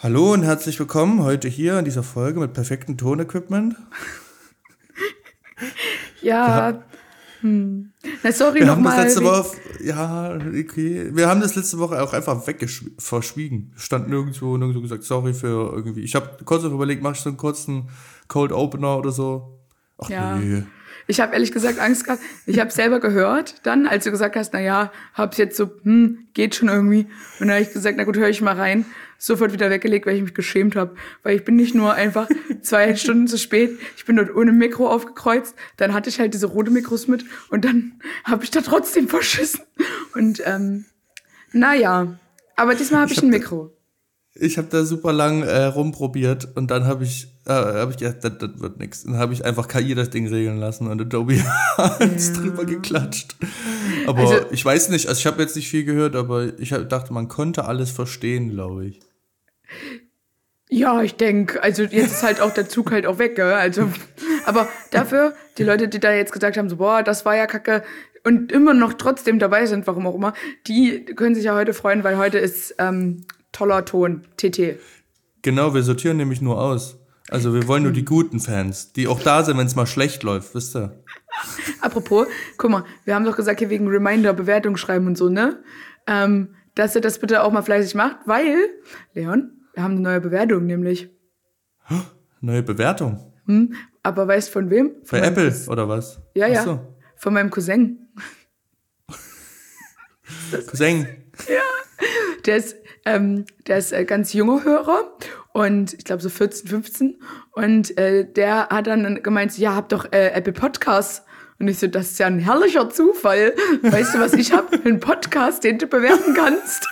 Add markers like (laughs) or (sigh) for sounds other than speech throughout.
Hallo und herzlich willkommen heute hier in dieser Folge mit perfektem Tonequipment. (laughs) ja, hm. Na, sorry wir noch haben mal. das letzte Woche, ja, okay. Wir haben das letzte Woche auch einfach wegverschwiegen. Stand nirgendwo, nirgendwo gesagt, sorry für irgendwie. Ich habe kurz noch überlegt, mache ich so einen kurzen Cold Opener oder so. Ach ja. nee. Ich habe ehrlich gesagt Angst gehabt. Ich habe selber gehört dann, als du gesagt hast, na ja, hab's jetzt so, hm, geht schon irgendwie. Und dann habe ich gesagt, na gut, höre ich mal rein. Sofort wieder weggelegt, weil ich mich geschämt habe. Weil ich bin nicht nur einfach zwei (laughs) Stunden zu spät, ich bin dort ohne Mikro aufgekreuzt. Dann hatte ich halt diese rote Mikros mit und dann habe ich da trotzdem verschissen. Und ähm, naja, aber diesmal habe ich, ich hab ein Mikro. Ich habe da super lang äh, rumprobiert und dann habe ich, äh, hab ich gedacht, das, das wird nichts. Dann habe ich einfach KI das Ding regeln lassen und Adobe (laughs) hat ja. drüber geklatscht. Aber also, ich weiß nicht, also ich habe jetzt nicht viel gehört, aber ich dachte, man konnte alles verstehen, glaube ich. Ja, ich denke, also jetzt ist halt auch der Zug halt auch weg, gell? Also, aber dafür, die Leute, die da jetzt gesagt haben, so, boah, das war ja kacke und immer noch trotzdem dabei sind, warum auch immer, die können sich ja heute freuen, weil heute ist ähm, toller Ton, TT. Genau, wir sortieren nämlich nur aus. Also wir wollen nur die guten Fans, die auch da sind, wenn es mal schlecht läuft, wisst ihr? Apropos, guck mal, wir haben doch gesagt, hier wegen Reminder, Bewertung schreiben und so, ne? Ähm, dass ihr das bitte auch mal fleißig macht, weil, Leon, wir haben eine neue Bewertung nämlich. Neue Bewertung? Hm, aber weißt von wem? Von Apple Cousin. oder was? Ja, ja. So. Von meinem Cousin. (laughs) Cousin. Ja. Der ist ähm, der ist äh, ganz junger Hörer und ich glaube so 14, 15. Und äh, der hat dann gemeint, ja, hab doch äh, Apple Podcasts. Und ich so, das ist ja ein herrlicher Zufall. Weißt du, was ich habe? Einen Podcast, den du bewerten kannst.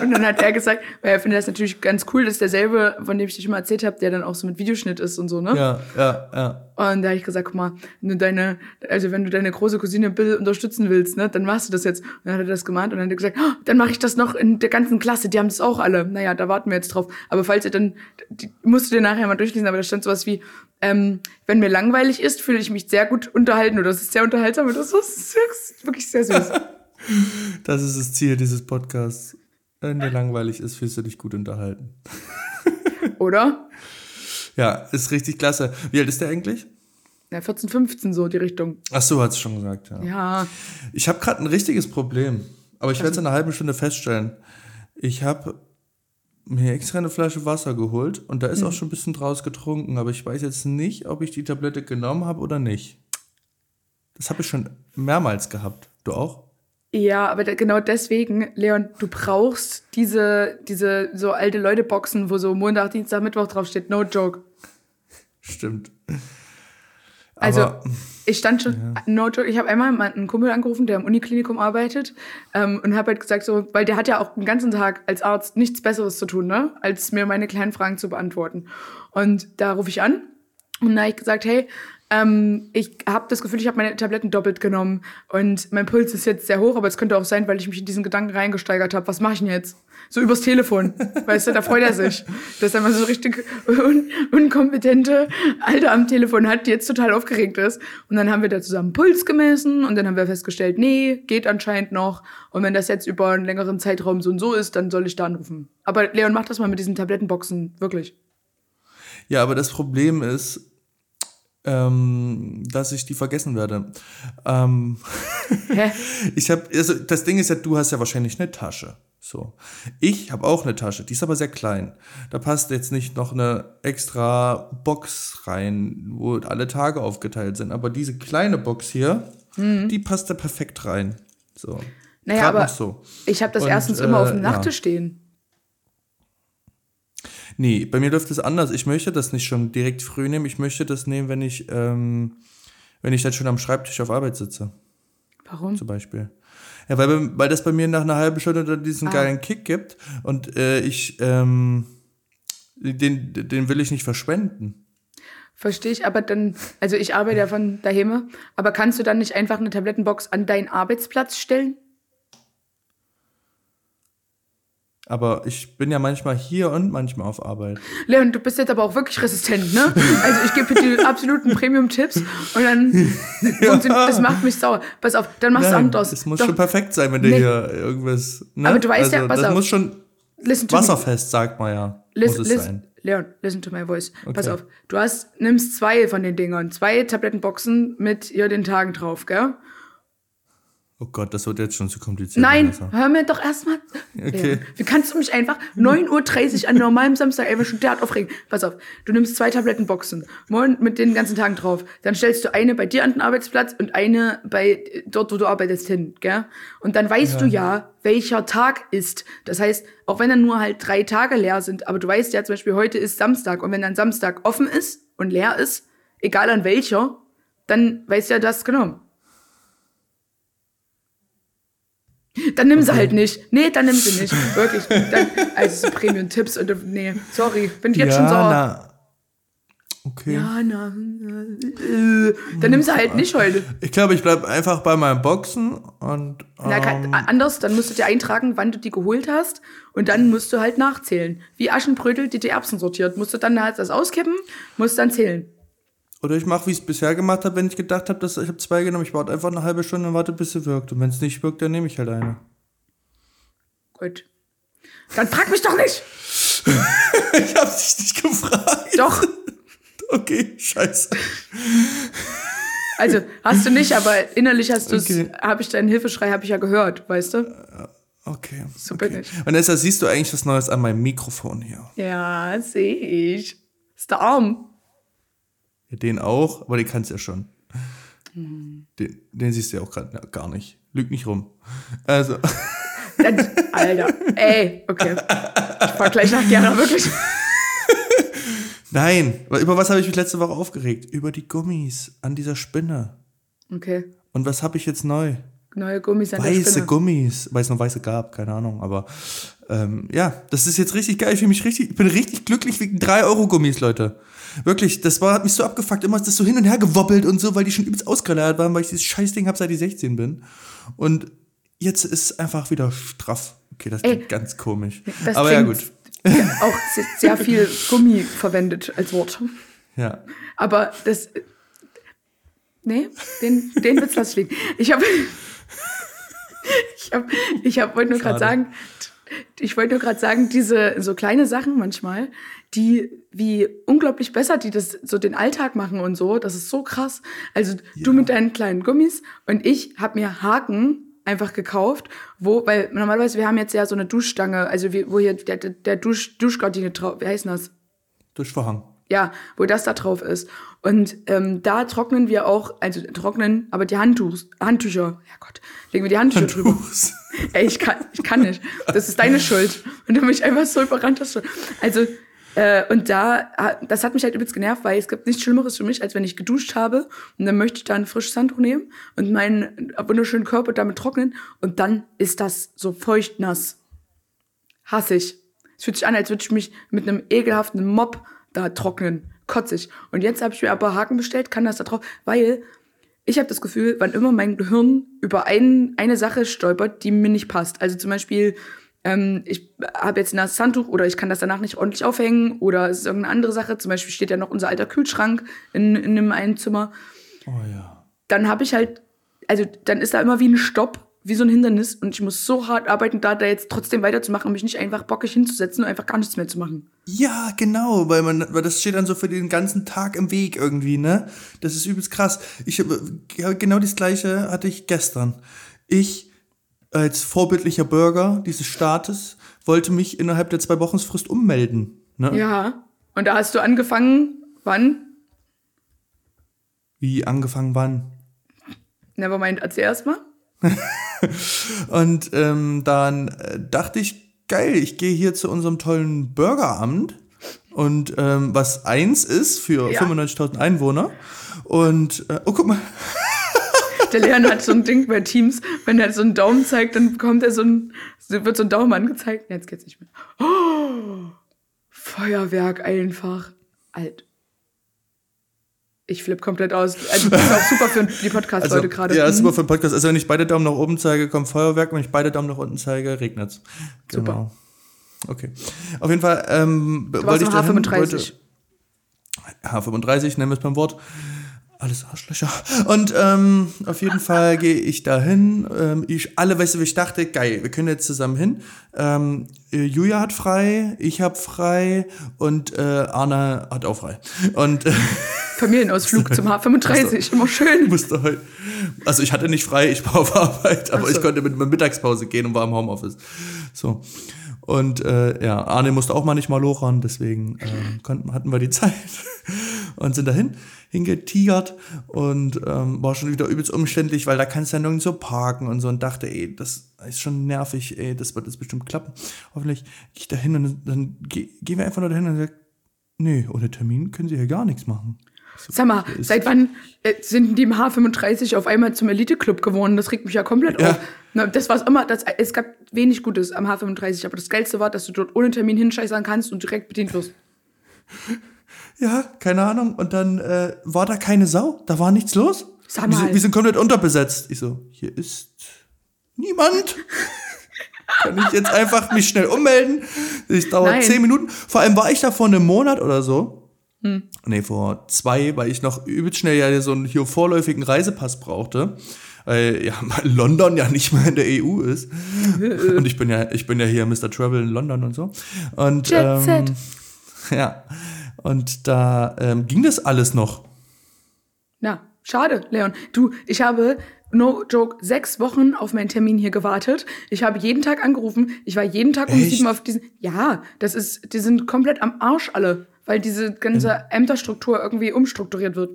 Und dann hat er gesagt, weil er findet das natürlich ganz cool, dass derselbe, von dem ich dir schon mal erzählt habe, der dann auch so mit Videoschnitt ist und so, ne? Ja, ja, ja. Und da habe ich gesagt, guck mal, wenn du deine, also wenn du deine große Cousine Bill unterstützen willst, ne, dann machst du das jetzt. Und dann hat er das gemahnt und dann hat er gesagt, oh, dann mache ich das noch in der ganzen Klasse, die haben das auch alle. Naja, da warten wir jetzt drauf. Aber falls ihr dann, die, musst du dir nachher mal durchlesen, aber da stand sowas wie, ähm, wenn mir langweilig ist, fühle ich mich sehr gut unterhalten oder das ist sehr unterhaltsam und das ist wirklich sehr süß. (laughs) Das ist das Ziel dieses Podcasts. Wenn dir langweilig ist, fühlst du dich gut unterhalten. (laughs) Oder? Ja, ist richtig klasse. Wie alt ist der eigentlich? Ja, 14, 15 so die Richtung. Ach so, hat es schon gesagt, ja. Ja. Ich habe gerade ein richtiges Problem, aber ich werde es in einer halben Stunde feststellen. Ich habe mir extra eine Flasche Wasser geholt und da ist hm. auch schon ein bisschen draus getrunken, aber ich weiß jetzt nicht, ob ich die Tablette genommen habe oder nicht. Das habe ich schon mehrmals gehabt. Du auch? Ja, aber genau deswegen, Leon, du brauchst diese, diese so alte Leute-Boxen, wo so Montag, Dienstag, Mittwoch draufsteht. No joke. Stimmt. Also, aber, ich stand schon, ja. no joke, ich habe einmal einen Kumpel angerufen, der im Uniklinikum arbeitet ähm, und habe halt gesagt so, weil der hat ja auch den ganzen Tag als Arzt nichts Besseres zu tun, ne, als mir meine kleinen Fragen zu beantworten. Und da rufe ich an und da habe ich gesagt, hey, ähm, ich habe das Gefühl, ich habe meine Tabletten doppelt genommen und mein Puls ist jetzt sehr hoch, aber es könnte auch sein, weil ich mich in diesen Gedanken reingesteigert habe. Was mache ich denn jetzt? So übers Telefon, (laughs) weißt du, da freut er sich, dass er mal so richtig un unkompetente Alter am Telefon hat, die jetzt total aufgeregt ist. Und dann haben wir da zusammen Puls gemessen und dann haben wir festgestellt, nee, geht anscheinend noch. Und wenn das jetzt über einen längeren Zeitraum so und so ist, dann soll ich da anrufen. Aber Leon, mach das mal mit diesen Tablettenboxen, wirklich. Ja, aber das Problem ist, ähm, dass ich die vergessen werde. Ähm, Hä? (laughs) ich habe, also das Ding ist ja, du hast ja wahrscheinlich eine Tasche. So. Ich habe auch eine Tasche, die ist aber sehr klein. Da passt jetzt nicht noch eine extra Box rein, wo alle Tage aufgeteilt sind. Aber diese kleine Box hier, mhm. die passt da perfekt rein. So. Naja, Grad aber so. ich habe das Und, erstens immer auf dem äh, Nachttisch ja. stehen. Nee, bei mir läuft es anders. Ich möchte das nicht schon direkt früh nehmen. Ich möchte das nehmen, wenn ich, ähm, wenn ich dann schon am Schreibtisch auf Arbeit sitze. Warum? Zum Beispiel. Ja, weil, weil das bei mir nach einer halben Stunde dann diesen ah. geilen Kick gibt und äh, ich, ähm, den, den will ich nicht verschwenden. Verstehe ich, aber dann, also ich arbeite ja von daheim, aber kannst du dann nicht einfach eine Tablettenbox an deinen Arbeitsplatz stellen? Aber ich bin ja manchmal hier und manchmal auf Arbeit. Leon, du bist jetzt aber auch wirklich resistent, ne? Also ich gebe dir die absoluten Premium-Tipps und dann (laughs) ja. das macht mich sauer. Pass auf, dann machst du anders. Es muss Doch. schon perfekt sein, wenn du nee. hier irgendwas. Ne? Aber du weißt also, ja, pass das auf. muss schon wasserfest, sagt man ja. listen, listen, Leon, listen to my voice. Okay. Pass auf. Du hast, nimmst zwei von den Dingern, zwei Tablettenboxen mit hier den Tagen drauf, gell? Oh Gott, das wird jetzt schon zu kompliziert. Nein, hör mir doch erstmal. (laughs) Okay. Wie kannst du mich einfach 9.30 Uhr an normalem Samstag einfach schon derart aufregen? Pass auf, du nimmst zwei Tablettenboxen mit den ganzen Tagen drauf. Dann stellst du eine bei dir an den Arbeitsplatz und eine bei dort, wo du arbeitest, hin, gell? Und dann weißt ja. du ja, welcher Tag ist. Das heißt, auch wenn dann nur halt drei Tage leer sind, aber du weißt ja zum Beispiel, heute ist Samstag und wenn dann Samstag offen ist und leer ist, egal an welcher, dann weißt du ja das genau. Dann nimm sie halt nicht. Nee, dann nimm sie nicht. (laughs) Wirklich. Dann, also so Premium-Tipps und nee, sorry. Bin ich jetzt ja, schon sauer. Na. Okay. Ja, na. Äh, dann nimm sie halt nicht heute. Ich glaube, ich bleibe einfach bei meinen Boxen und. Ähm, na, kann, anders, dann musst du dir eintragen, wann du die geholt hast und dann musst du halt nachzählen. Wie Aschenbrödel, die die Erbsen sortiert. Musst du dann halt das auskippen, musst dann zählen. Oder ich mache, wie ich es bisher gemacht habe, wenn ich gedacht habe, dass ich habe zwei genommen, ich warte einfach eine halbe Stunde und warte, bis sie wirkt. Und wenn es nicht wirkt, dann nehme ich halt eine. Gut. Dann frag mich doch nicht! (laughs) ich habe dich nicht gefragt. Doch. (laughs) okay, scheiße. Also, hast du nicht, aber innerlich hast du es, okay. habe ich deinen Hilfeschrei, habe ich ja gehört, weißt du? Äh, okay. So okay. bin ich. Vanessa, siehst du eigentlich was Neues an meinem Mikrofon hier? Ja, sehe ich. Ist der Arm. Ja, den auch, aber den kannst du ja schon. Den, den, siehst du ja auch gerade gar nicht. Lüg nicht rum. Also. (laughs) Alter, ey, okay. Ich fahr gleich nach Gera, wirklich. (laughs) Nein, über was habe ich mich letzte Woche aufgeregt? Über die Gummis an dieser Spinne. Okay. Und was habe ich jetzt neu? Neue Gummis an Weiße der Spinne. Gummis, weil es noch weiße gab, keine Ahnung. Aber ähm, ja, das ist jetzt richtig geil. Ich mich richtig, ich bin richtig glücklich wegen 3 Euro Gummis, Leute. Wirklich, das war, hat mich so abgefuckt. Immer ist das so hin und her gewobbelt und so, weil die schon übelst ausgeleiert waren, weil ich dieses Scheißding habe, seit ich 16 bin. Und jetzt ist es einfach wieder straff. Okay, das klingt ganz komisch. Aber ja, gut. (laughs) auch sehr viel Gummi verwendet als Wort. Ja. Aber das. Nee, den, den Witz lasse ich liegen. Ich habe. (laughs) ich habe, ich hab, wollte nur gerade sagen, ich wollte nur gerade sagen, diese so kleine Sachen manchmal, die wie unglaublich besser die das so den Alltag machen und so, das ist so krass. Also ja. du mit deinen kleinen Gummis und ich habe mir Haken einfach gekauft, wo, weil normalerweise wir haben jetzt ja so eine Duschstange, also wie, wo hier der, der Dusch, Duschgardine drauf, wie heißt das? Duschvorhang. Ja, wo das da drauf ist. Und ähm, da trocknen wir auch, also trocknen, aber die Handtuch, Handtücher, ja Gott, legen wir die Handtücher drüber. Ey, ich kann, ich kann nicht. Das ist deine (laughs) Schuld. Und du mich einfach so überrannt hast. Also, äh, und da, das hat mich halt übelst genervt, weil es gibt nichts Schlimmeres für mich, als wenn ich geduscht habe und dann möchte ich da ein frisches Handtuch nehmen und meinen wunderschönen Körper damit trocknen und dann ist das so feuchtnass. Hasse ich. Es fühlt sich an, als würde ich mich mit einem ekelhaften Mob da trocknen. Kotzig. Und jetzt habe ich mir aber Haken bestellt, kann das da drauf, weil ich habe das Gefühl, wann immer mein Gehirn über ein, eine Sache stolpert, die mir nicht passt. Also zum Beispiel, ähm, ich habe jetzt ein nasses Handtuch oder ich kann das danach nicht ordentlich aufhängen oder es ist irgendeine andere Sache. Zum Beispiel steht ja noch unser alter Kühlschrank in, in einem einen Zimmer. Oh ja. Dann habe ich halt, also dann ist da immer wie ein Stopp wie so ein Hindernis und ich muss so hart arbeiten, da, da jetzt trotzdem weiterzumachen und mich nicht einfach bockig hinzusetzen und einfach gar nichts mehr zu machen. Ja, genau, weil man, weil das steht dann so für den ganzen Tag im Weg irgendwie, ne? Das ist übelst krass. Ich genau das gleiche hatte ich gestern. Ich als vorbildlicher Bürger dieses Staates wollte mich innerhalb der zwei Wochensfrist ummelden. Ne? Ja. Und da hast du angefangen, wann? Wie angefangen wann? Nevermind, erzähl erst mal. (laughs) und ähm, dann äh, dachte ich, geil, ich gehe hier zu unserem tollen Bürgeramt und ähm, was eins ist für ja. 95.000 Einwohner. Und äh, oh, guck mal. (laughs) Der Leon hat so ein Ding bei Teams, wenn er so einen Daumen zeigt, dann bekommt er so ein, wird so ein Daumen angezeigt. Jetzt geht's nicht mehr. Oh, Feuerwerk einfach. Alt ich flippe komplett aus. Also das ist auch super für die Podcast-Leute also, gerade. Ja, super für den Podcast. Also wenn ich beide Daumen nach oben zeige, kommt Feuerwerk. Wenn ich beide Daumen nach unten zeige, regnet's. Genau. Super. Okay. Auf jeden Fall ähm, du wollte ich H35. H35, nennen wir es beim Wort. Alles Arschlöcher. Und ähm, auf jeden Fall gehe ich dahin. Ähm, ich alle, weißt du, ich dachte, geil, wir können jetzt zusammen hin. Ähm, äh, Julia hat frei, ich habe frei und äh, Arne hat auch frei. Und äh, (laughs) Familienausflug zum H35, also, immer schön. Musste heute. Also ich hatte nicht frei, ich war auf Arbeit, aber so. ich konnte mit meiner Mittagspause gehen und war im Homeoffice. So. Und äh, ja, Arne musste auch mal nicht mal lochern, deswegen äh, konnten, hatten wir die (laughs) Zeit und sind dahin hingetigert und ähm, war schon wieder übelst umständlich, weil da kannst du ja nirgends so parken und so und dachte, ey, das ist schon nervig, ey, das wird jetzt bestimmt klappen. Hoffentlich gehe ich da hin und dann gehen wir einfach nur dahin und sagen, nee, ohne Termin können sie hier gar nichts machen. So, Sag mal, seit wann äh, sind die im H35 auf einmal zum Elite-Club geworden? Das regt mich ja komplett ja. auf. Na, das war immer, das, es gab wenig Gutes am H35, aber das Geilste war, dass du dort ohne Termin hinscheißern kannst und direkt bedient wirst. (laughs) Ja, keine Ahnung. Und dann äh, war da keine Sau, da war nichts los. Sag mal. Wir, wir sind komplett unterbesetzt. Ich so, hier ist niemand. (laughs) Kann ich jetzt einfach mich schnell ummelden? Das dauert Nein. zehn Minuten. Vor allem war ich da vor einem Monat oder so hm. Nee, vor zwei, weil ich noch übelst schnell ja so einen hier vorläufigen Reisepass brauchte. Weil ja London ja nicht mehr in der EU ist. und ich bin ja, ich bin ja hier Mr. Travel in London und so. Und Jet ähm, ja. Und da ähm, ging das alles noch. Na, schade, Leon. Du, ich habe no joke, sechs Wochen auf meinen Termin hier gewartet. Ich habe jeden Tag angerufen. Ich war jeden Tag um Echt? sieben auf diesen. Ja, das ist, die sind komplett am Arsch alle weil diese ganze Ämterstruktur irgendwie umstrukturiert wird.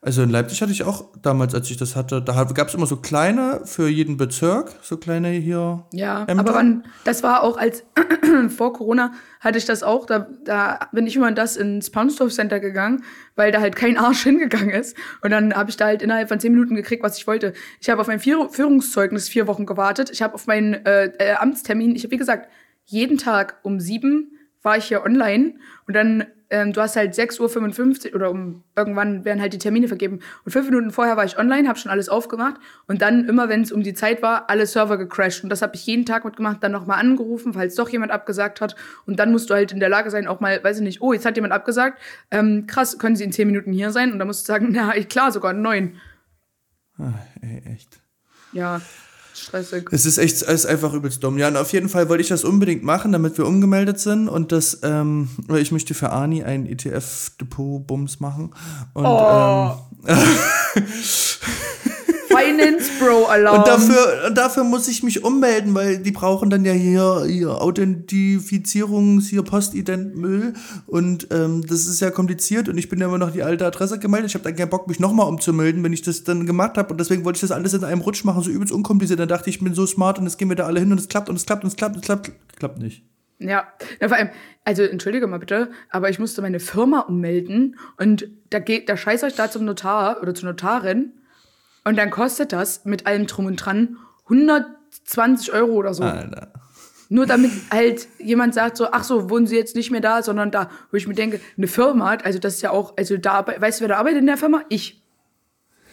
Also in Leipzig hatte ich auch damals, als ich das hatte, da gab es immer so kleine für jeden Bezirk, so kleine hier. Ja, Ämter. aber wann, das war auch als (clears throat) vor Corona hatte ich das auch, da, da bin ich immer das ins Paunsdorf Center gegangen, weil da halt kein Arsch (laughs) hingegangen ist. Und dann habe ich da halt innerhalb von zehn Minuten gekriegt, was ich wollte. Ich habe auf mein Führungszeugnis vier Wochen gewartet. Ich habe auf meinen äh, äh, Amtstermin, ich habe wie gesagt, jeden Tag um sieben war ich hier online und dann, ähm, du hast halt 6.55 Uhr oder um irgendwann werden halt die Termine vergeben. Und fünf Minuten vorher war ich online, habe schon alles aufgemacht und dann immer, wenn es um die Zeit war, alle Server gecrashed. Und das habe ich jeden Tag mitgemacht, dann nochmal angerufen, falls doch jemand abgesagt hat. Und dann musst du halt in der Lage sein, auch mal, weiß ich nicht, oh, jetzt hat jemand abgesagt. Ähm, krass, können Sie in zehn Minuten hier sein? Und dann musst du sagen, (laughs) na, klar, sogar neun. Ah, ey, echt. Ja stressig. Es ist echt, es ist einfach übelst dumm. Ja, und auf jeden Fall wollte ich das unbedingt machen, damit wir umgemeldet sind und das, ähm, weil ich möchte für Ani ein ETF-Depot-Bums machen. Und, oh. ähm, (laughs) Finance Bro Alarm. Und dafür, und dafür muss ich mich ummelden, weil die brauchen dann ja hier, hier Authentifizierungs, hier Postident-Müll. Und ähm, das ist ja kompliziert und ich bin ja immer noch die alte Adresse gemeldet. Ich habe dann keinen Bock, mich nochmal umzumelden, wenn ich das dann gemacht habe. Und deswegen wollte ich das alles in einem Rutsch machen, so übelst unkompliziert. Dann dachte ich, ich bin so smart und jetzt gehen wir da alle hin und es klappt und es klappt und es klappt und es klappt. Klappt nicht. Ja, vor allem, also entschuldige mal bitte, aber ich musste meine Firma ummelden und da geht, da scheiß euch da zum Notar oder zur Notarin und dann kostet das mit allem Drum und Dran 120 Euro oder so. Alter. Nur damit halt jemand sagt so, ach so, wohnen Sie jetzt nicht mehr da, sondern da. Wo ich mir denke, eine Firma, also das ist ja auch, also da, weißt du, wer da arbeitet in der Firma? Ich.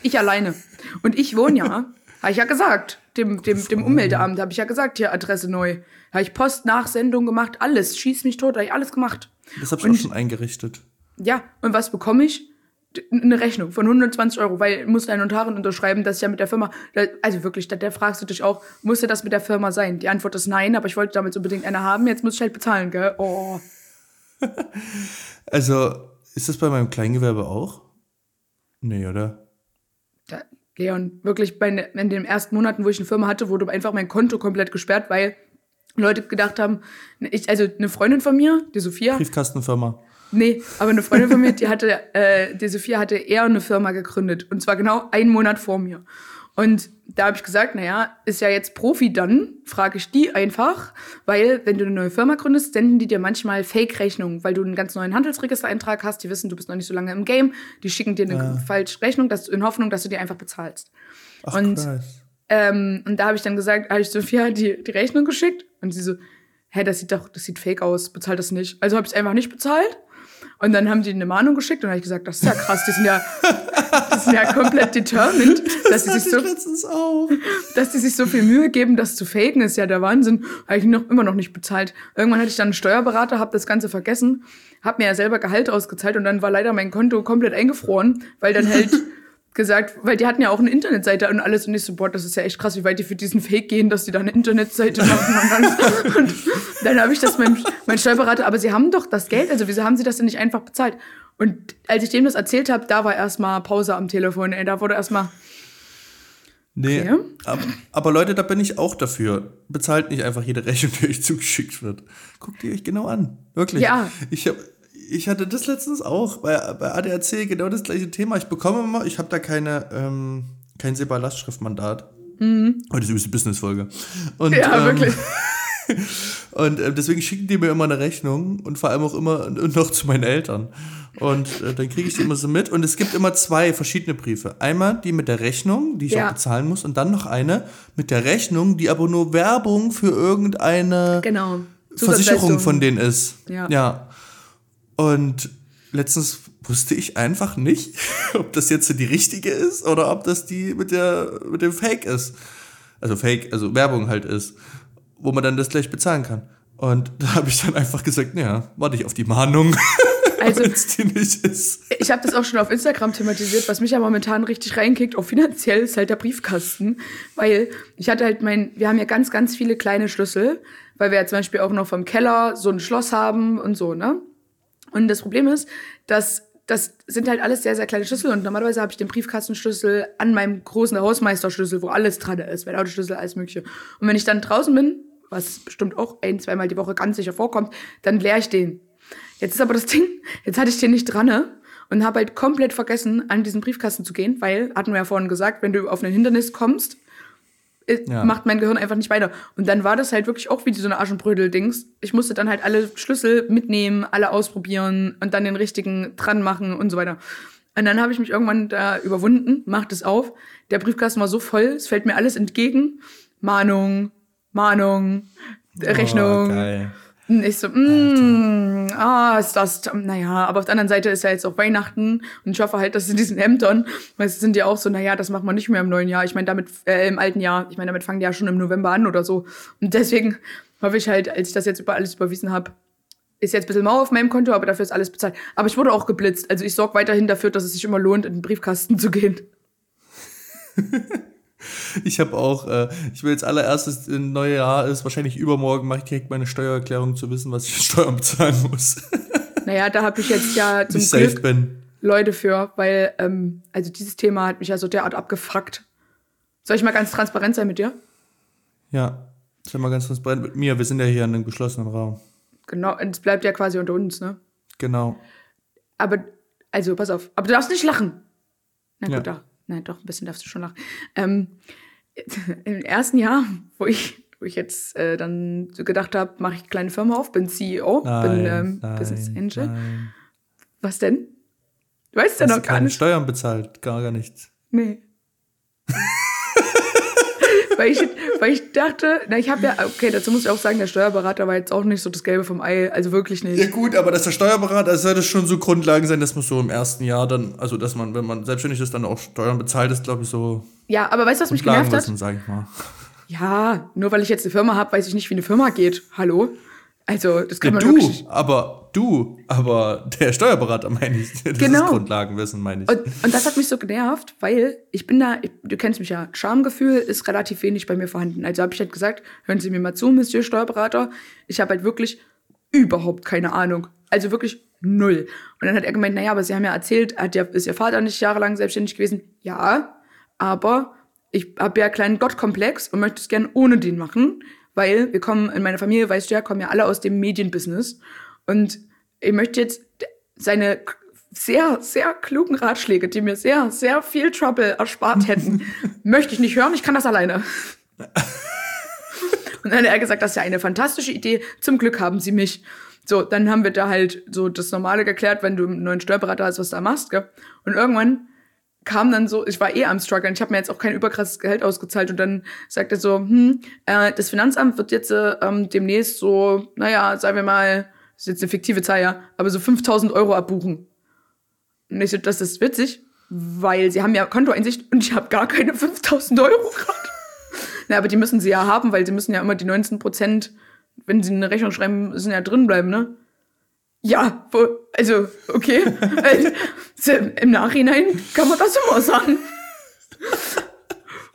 Ich alleine. Und ich wohne ja, (laughs) habe ich ja gesagt, dem, dem, dem Ummeldeamt habe ich ja gesagt, hier Adresse neu. Habe ich Post, Nachsendung gemacht, alles. Schieß mich tot, habe ich alles gemacht. Das habe ich und, auch schon eingerichtet. Ja, und was bekomme ich? Eine Rechnung von 120 Euro, weil muss deine Notarin unterschreiben, dass ich ja mit der Firma, also wirklich, da, da fragst du dich auch, muss ja das mit der Firma sein? Die Antwort ist nein, aber ich wollte damit unbedingt eine haben, jetzt muss ich halt bezahlen, gell? Oh. (laughs) also, ist das bei meinem Kleingewerbe auch? Nee, oder? Da, Leon, wirklich bei, in den ersten Monaten, wo ich eine Firma hatte, wurde einfach mein Konto komplett gesperrt, weil Leute gedacht haben, ich, also eine Freundin von mir, die Sophia. Briefkastenfirma. Nee, aber eine Freundin von mir, die hatte, äh, die Sophia hatte eher eine Firma gegründet. Und zwar genau einen Monat vor mir. Und da habe ich gesagt, naja, ist ja jetzt Profi dann, frage ich die einfach, weil wenn du eine neue Firma gründest, senden die dir manchmal Fake-Rechnungen, weil du einen ganz neuen Handelsregistereintrag hast, die wissen, du bist noch nicht so lange im Game, die schicken dir eine ja. falsche Rechnung, dass, in Hoffnung, dass du die einfach bezahlst. Ach, und, ähm, und da habe ich dann gesagt, habe ich Sophia die, die Rechnung geschickt und sie so, hä, das sieht doch, das sieht fake aus, bezahl das nicht. Also habe ich es einfach nicht bezahlt und dann haben die eine Mahnung geschickt und habe ich gesagt, das ist ja krass, die sind ja, die sind ja komplett determined, (laughs) dass sie sich so, dass die sich so viel Mühe geben, das zu faken, ist ja der Wahnsinn. Habe ich noch immer noch nicht bezahlt. Irgendwann hatte ich dann einen Steuerberater, habe das Ganze vergessen, habe mir ja selber Gehalt ausgezahlt und dann war leider mein Konto komplett eingefroren, weil dann halt (laughs) gesagt, weil die hatten ja auch eine Internetseite und alles und ich so, boah, das ist ja echt krass, wie weit die für diesen Fake gehen, dass die da eine Internetseite machen und. (laughs) Und dann habe ich das meinem mein Steuerberater, aber sie haben doch das Geld, also wieso haben sie das denn nicht einfach bezahlt? Und als ich dem das erzählt habe, da war erstmal Pause am Telefon, ey, da wurde erstmal Nee, okay. aber, aber, Leute, da bin ich auch dafür. Bezahlt nicht einfach jede Rechnung, die euch zugeschickt wird. Guckt die euch genau an. Wirklich. Ja. Ich habe ich hatte das letztens auch bei, bei ADAC genau das gleiche Thema. Ich bekomme immer, ich habe da keine, ähm, kein SEPA-Lastschriftmandat. Mhm. Heute ist übrigens eine Business-Folge. Ja, ähm, wirklich. (laughs) und äh, deswegen schicken die mir immer eine Rechnung und vor allem auch immer noch zu meinen Eltern. Und äh, dann kriege ich die immer so mit. Und es gibt immer zwei verschiedene Briefe. Einmal die mit der Rechnung, die ich ja. auch bezahlen muss, und dann noch eine mit der Rechnung, die aber nur Werbung für irgendeine genau. Versicherung von denen ist. Ja. ja. Und letztens wusste ich einfach nicht, (laughs) ob das jetzt die richtige ist oder ob das die mit der mit dem Fake ist. Also Fake, also Werbung halt ist, wo man dann das gleich bezahlen kann. Und (laughs) da habe ich dann einfach gesagt, ja, warte ich auf die Mahnung. (laughs) Also, die nicht ist. ich habe das auch schon auf Instagram thematisiert, was mich ja momentan richtig reinkickt, auch finanziell ist halt der Briefkasten, weil ich hatte halt mein, wir haben ja ganz, ganz viele kleine Schlüssel, weil wir ja zum Beispiel auch noch vom Keller so ein Schloss haben und so, ne? Und das Problem ist, dass das sind halt alles sehr, sehr kleine Schlüssel und normalerweise habe ich den Briefkastenschlüssel an meinem großen Hausmeisterschlüssel, wo alles dran ist, mein Autoschlüssel, alles mögliche. Und wenn ich dann draußen bin, was bestimmt auch ein, zweimal die Woche ganz sicher vorkommt, dann leere ich den. Jetzt ist aber das (laughs) Ding, jetzt hatte ich den nicht dran ne? und habe halt komplett vergessen, an diesen Briefkasten zu gehen, weil, hatten wir ja vorhin gesagt, wenn du auf ein Hindernis kommst, ja. macht mein Gehirn einfach nicht weiter. Und dann war das halt wirklich auch wie so eine Aschenbrödel-Dings. Ich musste dann halt alle Schlüssel mitnehmen, alle ausprobieren und dann den richtigen dran machen und so weiter. Und dann habe ich mich irgendwann da überwunden, macht es auf. Der Briefkasten war so voll, es fällt mir alles entgegen. Mahnung, Mahnung, Rechnung. Oh, geil. Und ich so, mm, ah, ist das, naja, aber auf der anderen Seite ist ja jetzt auch Weihnachten und ich hoffe halt, dass in diesen Ämtern, weil es sind ja auch so, naja, das macht man nicht mehr im neuen Jahr. Ich meine, damit, äh, im alten Jahr, ich meine, damit fangen die ja schon im November an oder so. Und deswegen hoffe ich halt, als ich das jetzt über alles überwiesen habe, ist jetzt ein bisschen mau auf meinem Konto, aber dafür ist alles bezahlt. Aber ich wurde auch geblitzt. Also ich sorge weiterhin dafür, dass es sich immer lohnt, in den Briefkasten zu gehen. (laughs) (laughs) Ich habe auch, äh, ich will jetzt allererstes ein neues Jahr ist, wahrscheinlich übermorgen mache ich direkt meine Steuererklärung zu wissen, was ich für (laughs) Steuern bezahlen muss. (laughs) Naja, da habe ich jetzt ja zum Glück bin. Leute für, weil, ähm, also dieses Thema hat mich ja so derart abgefuckt. Soll ich mal ganz transparent sein mit dir? Ja, sei mal ganz transparent mit mir. Wir sind ja hier in einem geschlossenen Raum. Genau, und es bleibt ja quasi unter uns, ne? Genau. Aber, also, pass auf. Aber du darfst nicht lachen. Na gut, ja. da. Nein, doch, ein bisschen darfst du schon lachen. Ähm, (laughs) Im ersten Jahr, wo ich, wo ich jetzt äh, dann so gedacht habe, mache ich eine kleine Firma auf, bin CEO, nein, bin ähm, nein, Business Angel. Nein. Was denn? Du weißt ja noch gar nicht. Steuern bezahlt, gar, gar nichts. Nee. (laughs) weil, ich, weil ich dachte, na, ich habe ja, okay, dazu muss ich auch sagen, der Steuerberater war jetzt auch nicht so das Gelbe vom Ei, also wirklich nicht. Ja, gut, aber dass der Steuerberater, also sollte schon so Grundlagen sein, dass man so im ersten Jahr dann, also dass man, wenn man selbstständig ist, dann auch Steuern bezahlt, ist, glaube ich, so. Ja, aber weißt du, was mich genervt hat? Müssen, sag ich mal. Ja, nur weil ich jetzt eine Firma habe, weiß ich nicht, wie eine Firma geht. Hallo? Also, das kann ja, man du. Aber du, aber der Steuerberater meine ich. Das genau. ist Grundlagenwissen, meine ich. Und, und, das hat mich so genervt, weil ich bin da, ich, du kennst mich ja, Schamgefühl ist relativ wenig bei mir vorhanden. Also habe ich halt gesagt, hören Sie mir mal zu, Monsieur Steuerberater. Ich habe halt wirklich überhaupt keine Ahnung. Also wirklich null. Und dann hat er gemeint, naja, aber Sie haben ja erzählt, hat ja, ist Ihr Vater nicht jahrelang selbstständig gewesen? Ja, aber ich habe ja einen kleinen Gottkomplex und möchte es gern ohne den machen weil wir kommen, in meiner Familie, weißt du ja, kommen ja alle aus dem Medienbusiness. Und ich möchte jetzt seine sehr, sehr klugen Ratschläge, die mir sehr, sehr viel Trouble erspart hätten, (laughs) möchte ich nicht hören, ich kann das alleine. (laughs) Und dann hat er gesagt, das ist ja eine fantastische Idee, zum Glück haben sie mich. So, dann haben wir da halt so das Normale geklärt, wenn du einen neuen Steuerberater hast, was du da machst, gell? Und irgendwann kam dann so, ich war eh am struggeln, ich habe mir jetzt auch kein überkrasses Gehalt ausgezahlt und dann sagt er so, hm, äh, das Finanzamt wird jetzt äh, ähm, demnächst so, naja, sagen wir mal, das ist jetzt eine fiktive Zahl, ja, aber so 5000 Euro abbuchen. Und ich so, das ist witzig, weil sie haben ja Kontoeinsicht und ich habe gar keine 5000 Euro gerade. (laughs) Na, aber die müssen sie ja haben, weil sie müssen ja immer die 19 Prozent, wenn sie eine Rechnung schreiben, müssen ja drin bleiben, ne? Ja, wo, also, okay. also, Im Nachhinein kann man das immer sagen.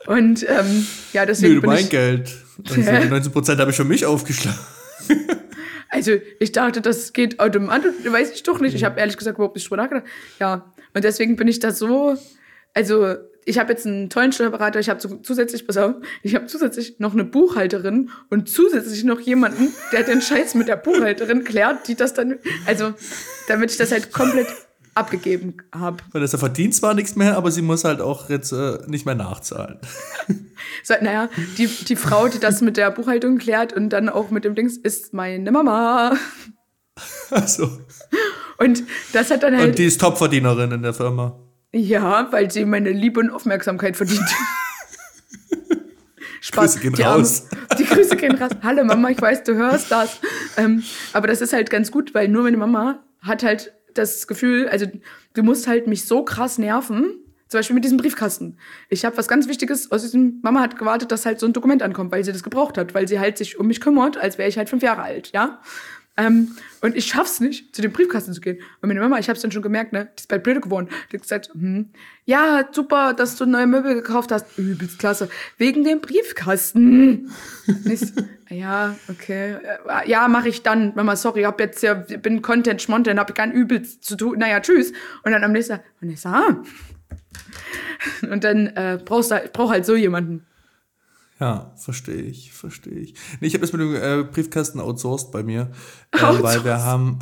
Und ähm, ja, deswegen. Nö, mein ich, Geld. Also (laughs) die 19 Prozent habe ich für mich aufgeschlagen. Also ich dachte, das geht automatisch, weiß ich doch nicht. Ich habe ehrlich gesagt überhaupt nicht drüber nachgedacht. Ja, und deswegen bin ich da so, also ich habe jetzt einen tollen Steuerberater, ich habe zusätzlich, pass auf, ich habe zusätzlich noch eine Buchhalterin und zusätzlich noch jemanden, der den Scheiß mit der Buchhalterin klärt, die das dann, also damit ich das halt komplett abgegeben habe. Weil das verdient zwar nichts mehr, aber sie muss halt auch jetzt äh, nicht mehr nachzahlen. (laughs) so, naja, die, die Frau, die das mit der Buchhaltung klärt und dann auch mit dem Dings, ist meine Mama. Ach so. Und das hat dann halt. Und die ist Topverdienerin in der Firma. Ja, weil sie meine Liebe und Aufmerksamkeit verdient. (laughs) Spaß. Grüße gehen die raus. Arme, die Grüße gehen raus. Hallo Mama, ich weiß, du hörst das. Ähm, aber das ist halt ganz gut, weil nur meine Mama hat halt das Gefühl, also du musst halt mich so krass nerven, zum Beispiel mit diesem Briefkasten. Ich habe was ganz Wichtiges aus diesem, Mama hat gewartet, dass halt so ein Dokument ankommt, weil sie das gebraucht hat, weil sie halt sich um mich kümmert, als wäre ich halt fünf Jahre alt, ja. Ähm, und ich schaff's nicht, zu dem Briefkasten zu gehen. Und meine Mama, ich hab's dann schon gemerkt, ne, die ist bald blöde geworden. Die hat gesagt, hm, ja, super, dass du neue Möbel gekauft hast. Übelst klasse. Wegen dem Briefkasten. (laughs) ich, ja, okay. Ja, mache ich dann. Mama, sorry, hab jetzt ja, bin Content schmonten, hab kein Übelst zu tun. Naja, tschüss. Und dann am nächsten Tag, und ich sag, ah. Und dann äh, brauchst du, brauch halt so jemanden. Ja, verstehe ich, verstehe ich. Nee, ich habe das mit dem äh, Briefkasten outsourced bei mir, äh, weil wir haben.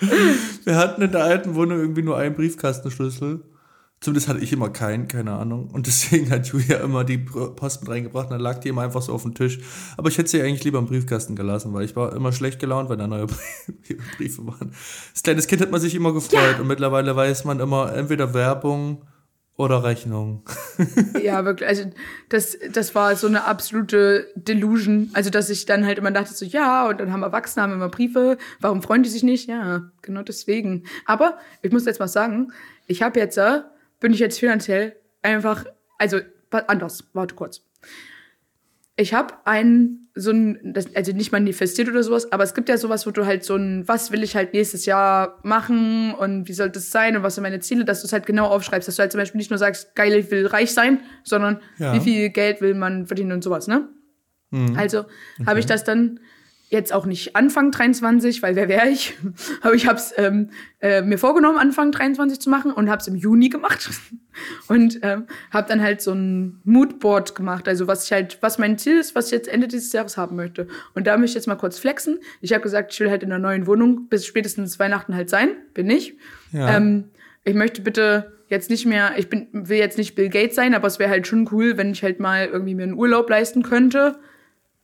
(laughs) wir hatten in der alten Wohnung irgendwie nur einen Briefkastenschlüssel. Zumindest hatte ich immer keinen, keine Ahnung. Und deswegen hat Julia immer die Post mit reingebracht und dann lag die immer einfach so auf dem Tisch. Aber ich hätte sie eigentlich lieber im Briefkasten gelassen, weil ich war immer schlecht gelaunt, wenn da neue (laughs) Briefe waren. Als kleines Kind hat man sich immer gefreut ja. und mittlerweile weiß man immer entweder Werbung oder Rechnung. (laughs) ja, wirklich. Also das, das war so eine absolute Delusion. Also, dass ich dann halt immer dachte, so, ja, und dann haben Erwachsene haben immer Briefe. Warum freuen die sich nicht? Ja, genau deswegen. Aber ich muss jetzt mal sagen, ich habe jetzt, äh, bin ich jetzt finanziell einfach, also anders. Warte kurz. Ich habe ein, so ein, das, also nicht manifestiert oder sowas, aber es gibt ja sowas, wo du halt so ein, was will ich halt nächstes Jahr machen und wie soll das sein und was sind meine Ziele, dass du es halt genau aufschreibst, dass du halt zum Beispiel nicht nur sagst, geil, ich will reich sein, sondern ja. wie viel Geld will man verdienen und sowas, ne? Mhm. Also okay. habe ich das dann jetzt auch nicht Anfang 23, weil wer wäre ich? (laughs) Aber ich habe es ähm, äh, mir vorgenommen, Anfang 23 zu machen und habe es im Juni gemacht (laughs) und ähm, habe dann halt so ein Moodboard gemacht, also was ich halt, was mein Ziel ist, was ich jetzt Ende dieses Jahres haben möchte. Und da möchte ich jetzt mal kurz flexen. Ich habe gesagt, ich will halt in einer neuen Wohnung bis spätestens Weihnachten halt sein, bin ich. Ja. Ähm, ich möchte bitte jetzt nicht mehr, ich bin, will jetzt nicht Bill Gates sein, aber es wäre halt schon cool, wenn ich halt mal irgendwie mir einen Urlaub leisten könnte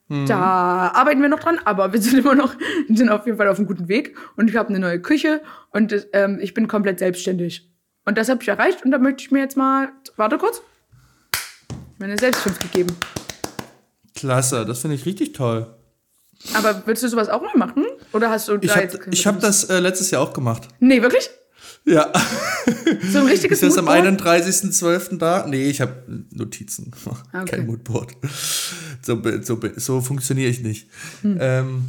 Mhm. Da arbeiten wir noch dran, aber wir sind (laughs) immer noch, sind auf jeden Fall auf einem guten Weg. Und ich habe eine neue Küche und ähm, ich bin komplett selbstständig. Und das habe ich erreicht und da möchte ich mir jetzt mal, warte kurz, meine Selbstfünf gegeben. Klasse, das finde ich richtig toll. Aber willst du sowas auch mal machen? Oder hast du Ich habe hab das äh, letztes Jahr auch gemacht. Nee, wirklich? Ja. So ein richtiges Ist das am 31.12. da? Nee, ich habe Notizen. Ah, okay. Kein Moodboard. So, so, so funktioniere ich nicht. Hm. Ähm,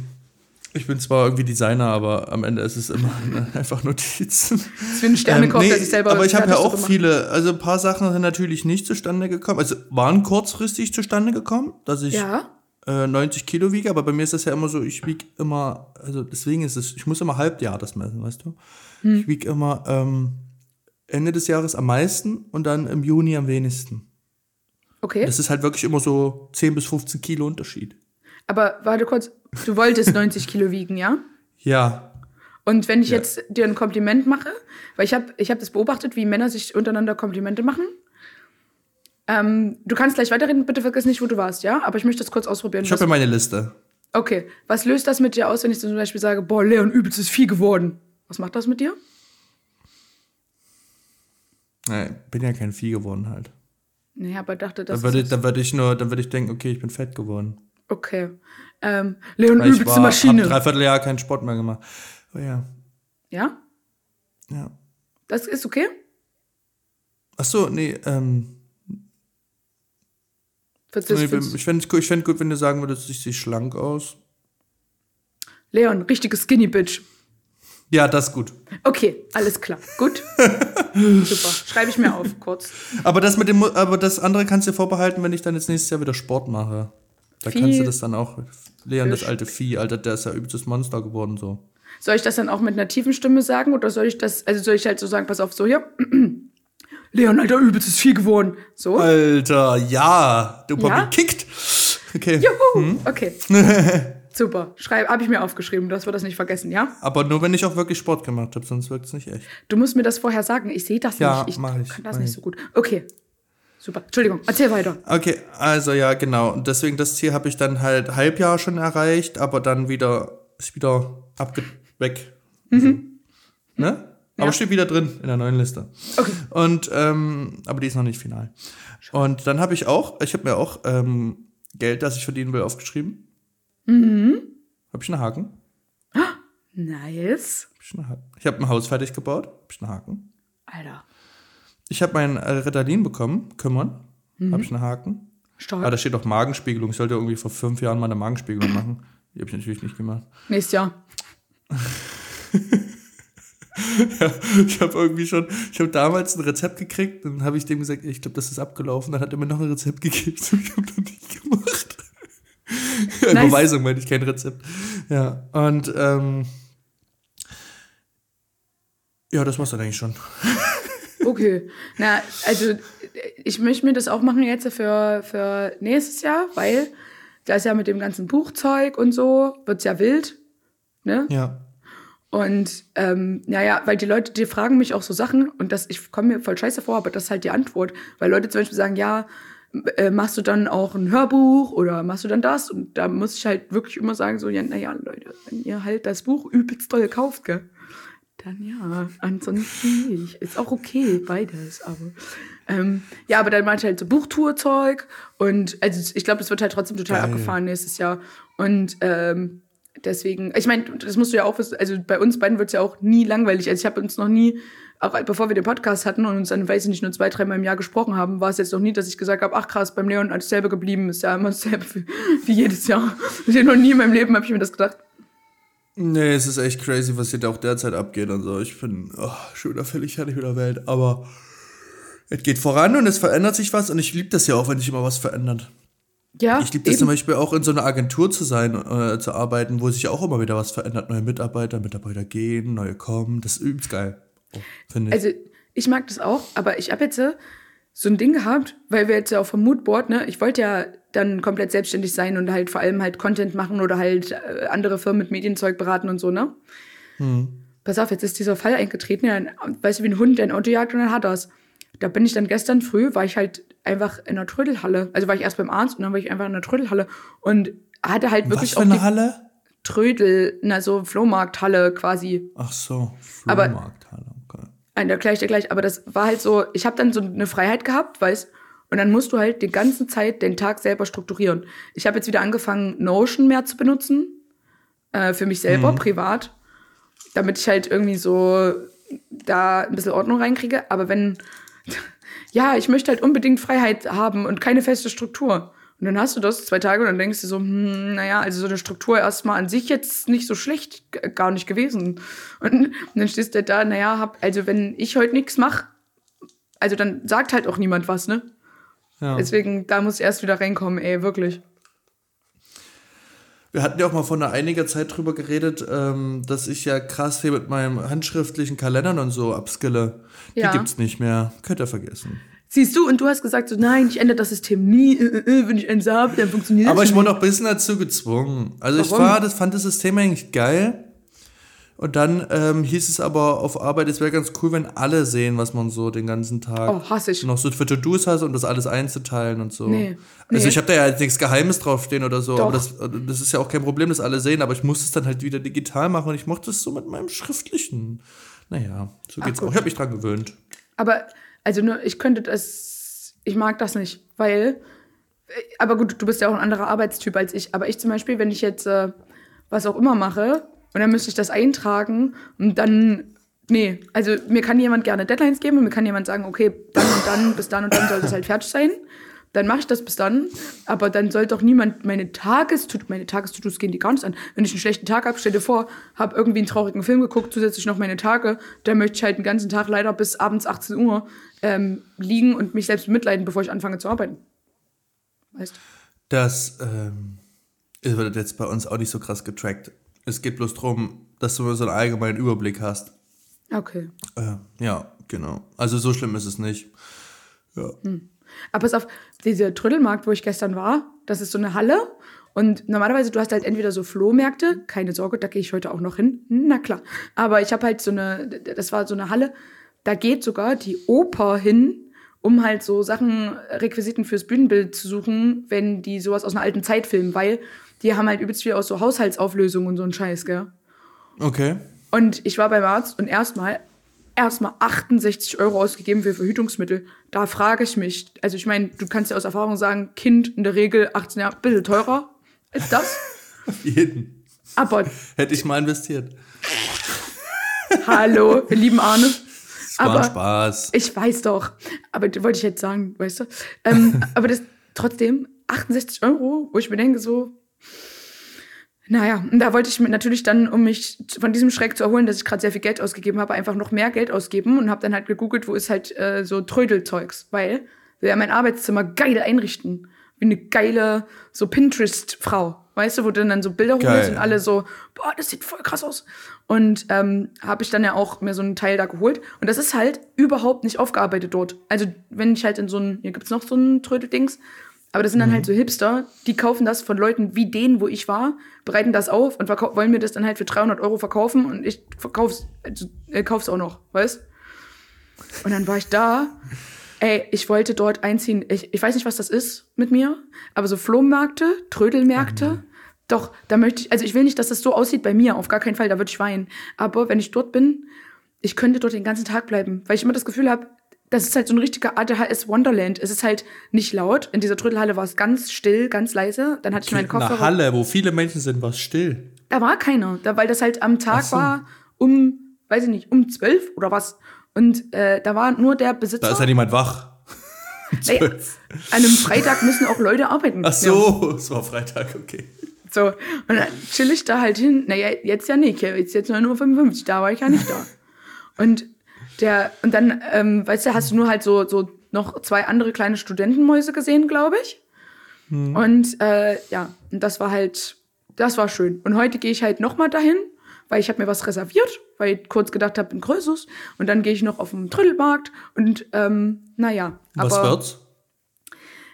ich bin zwar irgendwie Designer, aber am Ende ist es immer (laughs) einfach Notizen. Das ein Sternekoch, ähm, nee, der sich selber Aber ich habe ja auch viele, also ein paar Sachen sind natürlich nicht zustande gekommen. Also waren kurzfristig zustande gekommen, dass ich ja. äh, 90 Kilo wiege, aber bei mir ist das ja immer so, ich wiege immer, also deswegen ist es, ich muss immer Halbjahr das messen, weißt du? Hm. Ich wiege immer ähm, Ende des Jahres am meisten und dann im Juni am wenigsten. Okay. Das ist halt wirklich immer so 10 bis 15 Kilo Unterschied. Aber warte kurz, du wolltest (laughs) 90 Kilo wiegen, ja? Ja. Und wenn ich ja. jetzt dir ein Kompliment mache, weil ich habe ich hab das beobachtet, wie Männer sich untereinander Komplimente machen. Ähm, du kannst gleich weiterreden, bitte vergiss nicht, wo du warst, ja? Aber ich möchte das kurz ausprobieren. Ich habe ja meine Liste. Okay. Was löst das mit dir aus, wenn ich zum Beispiel sage, boah, Leon, übelst ist viel geworden? Was macht das mit dir? Nee, bin ja kein Vieh geworden halt. Nee, aber dachte, das dann würde, ich, dann würde ich nur, dann würde ich denken, okay, ich bin fett geworden. Okay. Ähm, Leon, übelste Maschine. Ich habe dreiviertel Jahr keinen Sport mehr gemacht. Oh ja. Ja? Ja. Das ist okay? Ach so, nee, ähm. Das, nee, ich fände es fänd gut, wenn du sagen würdest, ich sehe schlank aus. Leon, richtige Skinny Bitch. Ja, das ist gut. Okay, alles klar. Gut. (laughs) Super. Schreibe ich mir auf, kurz. Aber das mit dem, aber das andere kannst du dir vorbehalten, wenn ich dann jetzt nächstes Jahr wieder Sport mache. Da Vieh. kannst du das dann auch. Leon, das alte Vieh, Alter, der ist ja übelstes Monster geworden so. Soll ich das dann auch mit einer tiefen Stimme sagen oder soll ich das, also soll ich halt so sagen, pass auf, so hier. (clears throat) Leon, Alter, übelstes Vieh geworden. So. Alter, ja. Dopamin ja? kickt. Okay. Juhu. Hm? Okay. (laughs) Super. Habe ich mir aufgeschrieben, dass wir das nicht vergessen, ja? Aber nur, wenn ich auch wirklich Sport gemacht habe, sonst wirkt es nicht echt. Du musst mir das vorher sagen. Ich sehe das ja, nicht. Ich mach ich, kann das mach nicht ich. so gut. Okay. Super. Entschuldigung, erzähl weiter. Okay, also ja, genau. Und deswegen das Ziel habe ich dann halt Halbjahr schon erreicht, aber dann wieder ist wieder abge weg. Mhm. Ne? Ja. Aber steht wieder drin in der neuen Liste. Okay. Und ähm, aber die ist noch nicht final. Und dann habe ich auch, ich habe mir auch ähm, Geld, das ich verdienen will, aufgeschrieben. Mhm. Hab ich einen Haken? Nice. Hab ich einen Haken. Ich habe ein Haus fertig gebaut. Hab ich einen Haken. Alter. Ich habe mein Ritalin bekommen. Kümmern. Mhm. Hab ich einen Haken. Stark. Ah, da steht auch Magenspiegelung. Ich sollte irgendwie vor fünf Jahren mal eine Magenspiegelung machen. Die habe ich natürlich nicht gemacht. Nächstes Jahr. ja, (laughs) ich habe irgendwie schon, ich habe damals ein Rezept gekriegt, dann habe ich dem gesagt, ich glaube, das ist abgelaufen, dann hat er mir noch ein Rezept (laughs) gegeben, ich habe das nicht gemacht. Nice. Überweisung meine ich, kein Rezept. Ja, und ähm, ja, das war's dann eigentlich schon. (laughs) Okay. Na, also ich möchte mir das auch machen jetzt für, für nächstes Jahr, weil da ist ja mit dem ganzen Buchzeug und so, wird's ja wild. Ne? Ja. Und ähm, naja, weil die Leute, die fragen mich auch so Sachen und das, ich komme mir voll scheiße vor, aber das ist halt die Antwort. Weil Leute zum Beispiel sagen, ja, äh, machst du dann auch ein Hörbuch oder machst du dann das? Und da muss ich halt wirklich immer sagen, so, ja, naja, Leute, wenn ihr halt das Buch übelst toll kauft, gell? Dann ja, ansonsten nicht. Ist auch okay, beides, aber. Ähm, ja, aber dann meinte ich halt so Buchtourzeug und also ich glaube, das wird halt trotzdem total Geil. abgefahren nächstes Jahr. Und ähm, deswegen, ich meine, das musst du ja auch wissen, also bei uns beiden wird es ja auch nie langweilig. Also ich habe uns noch nie auch bevor wir den Podcast hatten und uns dann, weiß ich nicht, nur zwei, dreimal im Jahr gesprochen haben, war es jetzt noch nie, dass ich gesagt habe, ach krass, beim Leon alles selber geblieben, ist ja immer dasselbe wie, wie jedes Jahr. (laughs) Ich noch nie in meinem Leben habe ich mir das gedacht. Nee, es ist echt crazy, was hier auch derzeit abgeht und so. Ich bin oh, schon wieder völlig fertig mit der Welt, aber es geht voran und es verändert sich was und ich liebe das ja auch, wenn sich immer was verändert. Ja, ich liebe das eben. zum Beispiel auch in so einer Agentur zu sein, äh, zu arbeiten, wo sich auch immer wieder was verändert. Neue Mitarbeiter, Mitarbeiter gehen, neue kommen. Das ist übelst geil. Finde ich. Also ich mag das auch, aber ich habe jetzt so ein Ding gehabt, weil wir jetzt ja auch vom Moodboard, ne, ich wollte ja dann komplett selbstständig sein und halt vor allem halt Content machen oder halt äh, andere Firmen mit Medienzeug beraten und so, ne? Hm. Pass auf, jetzt ist dieser Fall eingetreten, ja, weißt du, wie ein Hund, der ein Auto jagt und dann hat das. Da bin ich dann gestern früh, war ich halt einfach in einer Trödelhalle. Also war ich erst beim Arzt und dann war ich einfach in einer Trödelhalle und hatte halt wirklich Was für eine Halle? Trödel, na so Flohmarkthalle quasi. Ach so, Flohmarkthalle. Nein, da gleich, da gleich. Aber das war halt so, ich habe dann so eine Freiheit gehabt, weißt Und dann musst du halt die ganze Zeit den Tag selber strukturieren. Ich habe jetzt wieder angefangen, Notion mehr zu benutzen. Äh, für mich selber, mhm. privat. Damit ich halt irgendwie so da ein bisschen Ordnung reinkriege. Aber wenn, (laughs) ja, ich möchte halt unbedingt Freiheit haben und keine feste Struktur. Und dann hast du das zwei Tage und dann denkst du so, hm, naja, also so eine Struktur erstmal an sich jetzt nicht so schlecht, gar nicht gewesen. Und, und dann stehst du da, naja, hab, also wenn ich heute nichts mache, also dann sagt halt auch niemand was, ne? Ja. Deswegen, da muss ich erst wieder reinkommen, ey, wirklich. Wir hatten ja auch mal vor einer einiger Zeit drüber geredet, ähm, dass ich ja krass viel mit meinem handschriftlichen Kalendern und so abskille. Die ja. gibt's nicht mehr. Könnt ihr vergessen. Siehst du, und du hast gesagt, so, nein, ich ändere das System nie, äh, äh, äh wenn ich eins habe, dann funktioniert das Aber ich wurde auch ein bisschen dazu gezwungen. Also Warum? ich war, das, fand das System eigentlich geil. Und dann ähm, hieß es aber auf Arbeit, es wäre ganz cool, wenn alle sehen, was man so den ganzen Tag oh, hasse ich. noch so für To-Dos hast und das alles einzuteilen und so. Nee, also nee. ich habe da ja jetzt nichts Geheimes draufstehen oder so, Doch. aber das, das ist ja auch kein Problem, dass alle sehen, aber ich muss es dann halt wieder digital machen und ich mochte es so mit meinem schriftlichen. Naja, so geht's Ach, auch. Ich habe mich dran gewöhnt. Aber also nur, ich könnte das, ich mag das nicht, weil, aber gut, du bist ja auch ein anderer Arbeitstyp als ich. Aber ich zum Beispiel, wenn ich jetzt äh, was auch immer mache und dann müsste ich das eintragen und dann Nee, also mir kann jemand gerne Deadlines geben und mir kann jemand sagen, okay, dann und dann, bis dann und dann soll das halt fertig sein. Dann mache ich das bis dann. Aber dann soll doch niemand meine Tagestutos, meine Tagestutos gehen die gar nicht an. Wenn ich einen schlechten Tag habe, stell dir vor, habe irgendwie einen traurigen Film geguckt, zusätzlich noch meine Tage, dann möchte ich halt den ganzen Tag leider bis abends 18 Uhr ähm, liegen und mich selbst mitleiden, bevor ich anfange zu arbeiten. Weißt Das ähm, wird jetzt bei uns auch nicht so krass getrackt. Es geht bloß darum, dass du so einen allgemeinen Überblick hast. Okay. Äh, ja, genau. Also so schlimm ist es nicht. Ja. Hm. Aber pass auf, dieser Trödelmarkt, wo ich gestern war, das ist so eine Halle. Und normalerweise, du hast halt entweder so Flohmärkte, keine Sorge, da gehe ich heute auch noch hin. Na klar. Aber ich habe halt so eine, das war so eine Halle, da geht sogar die Oper hin, um halt so Sachen, Requisiten fürs Bühnenbild zu suchen, wenn die sowas aus einer alten Zeit filmen, weil die haben halt übelst viel aus so Haushaltsauflösungen und so ein Scheiß, gell? Okay. Und ich war beim Arzt und erstmal erstmal 68 Euro ausgegeben für Verhütungsmittel. Da frage ich mich, also ich meine, du kannst ja aus Erfahrung sagen, Kind in der Regel 18 Jahre, ein bisschen teurer als das. (laughs) Auf jeden. Aber. Hätte ich mal investiert. Hallo, wir lieben Arne. Es war aber Spaß. Ich weiß doch. Aber wollte ich jetzt sagen, weißt du? Ähm, (laughs) aber das trotzdem 68 Euro, wo ich mir denke, so, naja, und da wollte ich mir natürlich dann, um mich von diesem Schreck zu erholen, dass ich gerade sehr viel Geld ausgegeben habe, einfach noch mehr Geld ausgeben und habe dann halt gegoogelt, wo ist halt äh, so Trödelzeugs, weil wir ja mein Arbeitszimmer geil einrichten. Wie eine geile, so Pinterest-Frau. Weißt du, wo du dann so Bilder holst und alle so, boah, das sieht voll krass aus. Und ähm, habe ich dann ja auch mir so einen Teil da geholt. Und das ist halt überhaupt nicht aufgearbeitet dort. Also, wenn ich halt in so ein, hier gibt's noch so ein Trödeldings, aber das sind dann halt mhm. halt so Hipster, die kaufen das von Leuten wie denen, wo ich war, bereiten das auf und wollen mir das dann halt für 300 Euro verkaufen und ich verkauf's, also, äh, kauf's auch noch, weißt? Und dann war ich da, ey, ich wollte dort einziehen. Ich, ich weiß nicht, was das ist mit mir, aber so Flohmärkte, Trödelmärkte, mhm. doch, da möchte ich, also ich will nicht, dass das so aussieht bei mir, auf gar keinen Fall, da würde ich weinen. Aber wenn ich dort bin, ich könnte dort den ganzen Tag bleiben, weil ich immer das Gefühl habe, das ist halt so ein richtiger ADHS Wonderland. Es ist halt nicht laut. In dieser Trödelhalle war es ganz still, ganz leise. Dann hatte ich meinen Koffer. Eine Halle, wo viele Menschen sind, war es still. Da war keiner, da, weil das halt am Tag so. war um, weiß ich nicht, um zwölf oder was. Und äh, da war nur der Besitzer. Da ist ja niemand wach. (laughs) Naja, an einem Freitag müssen auch Leute arbeiten. Ach so, ja. es war Freitag, okay. So, und dann chill ich da halt hin. Naja, jetzt ja nicht. Jetzt jetzt nur 55, da war ich ja nicht da. (laughs) Und der, und dann, ähm, weißt du, hast du nur halt so, so noch zwei andere kleine Studentenmäuse gesehen, glaube ich. Hm. Und äh, ja, und das war halt, das war schön. Und heute gehe ich halt nochmal dahin, weil ich habe mir was reserviert, weil ich kurz gedacht habe, ein größeres. Und dann gehe ich noch auf den Trödelmarkt und ähm, naja. Was aber wird's?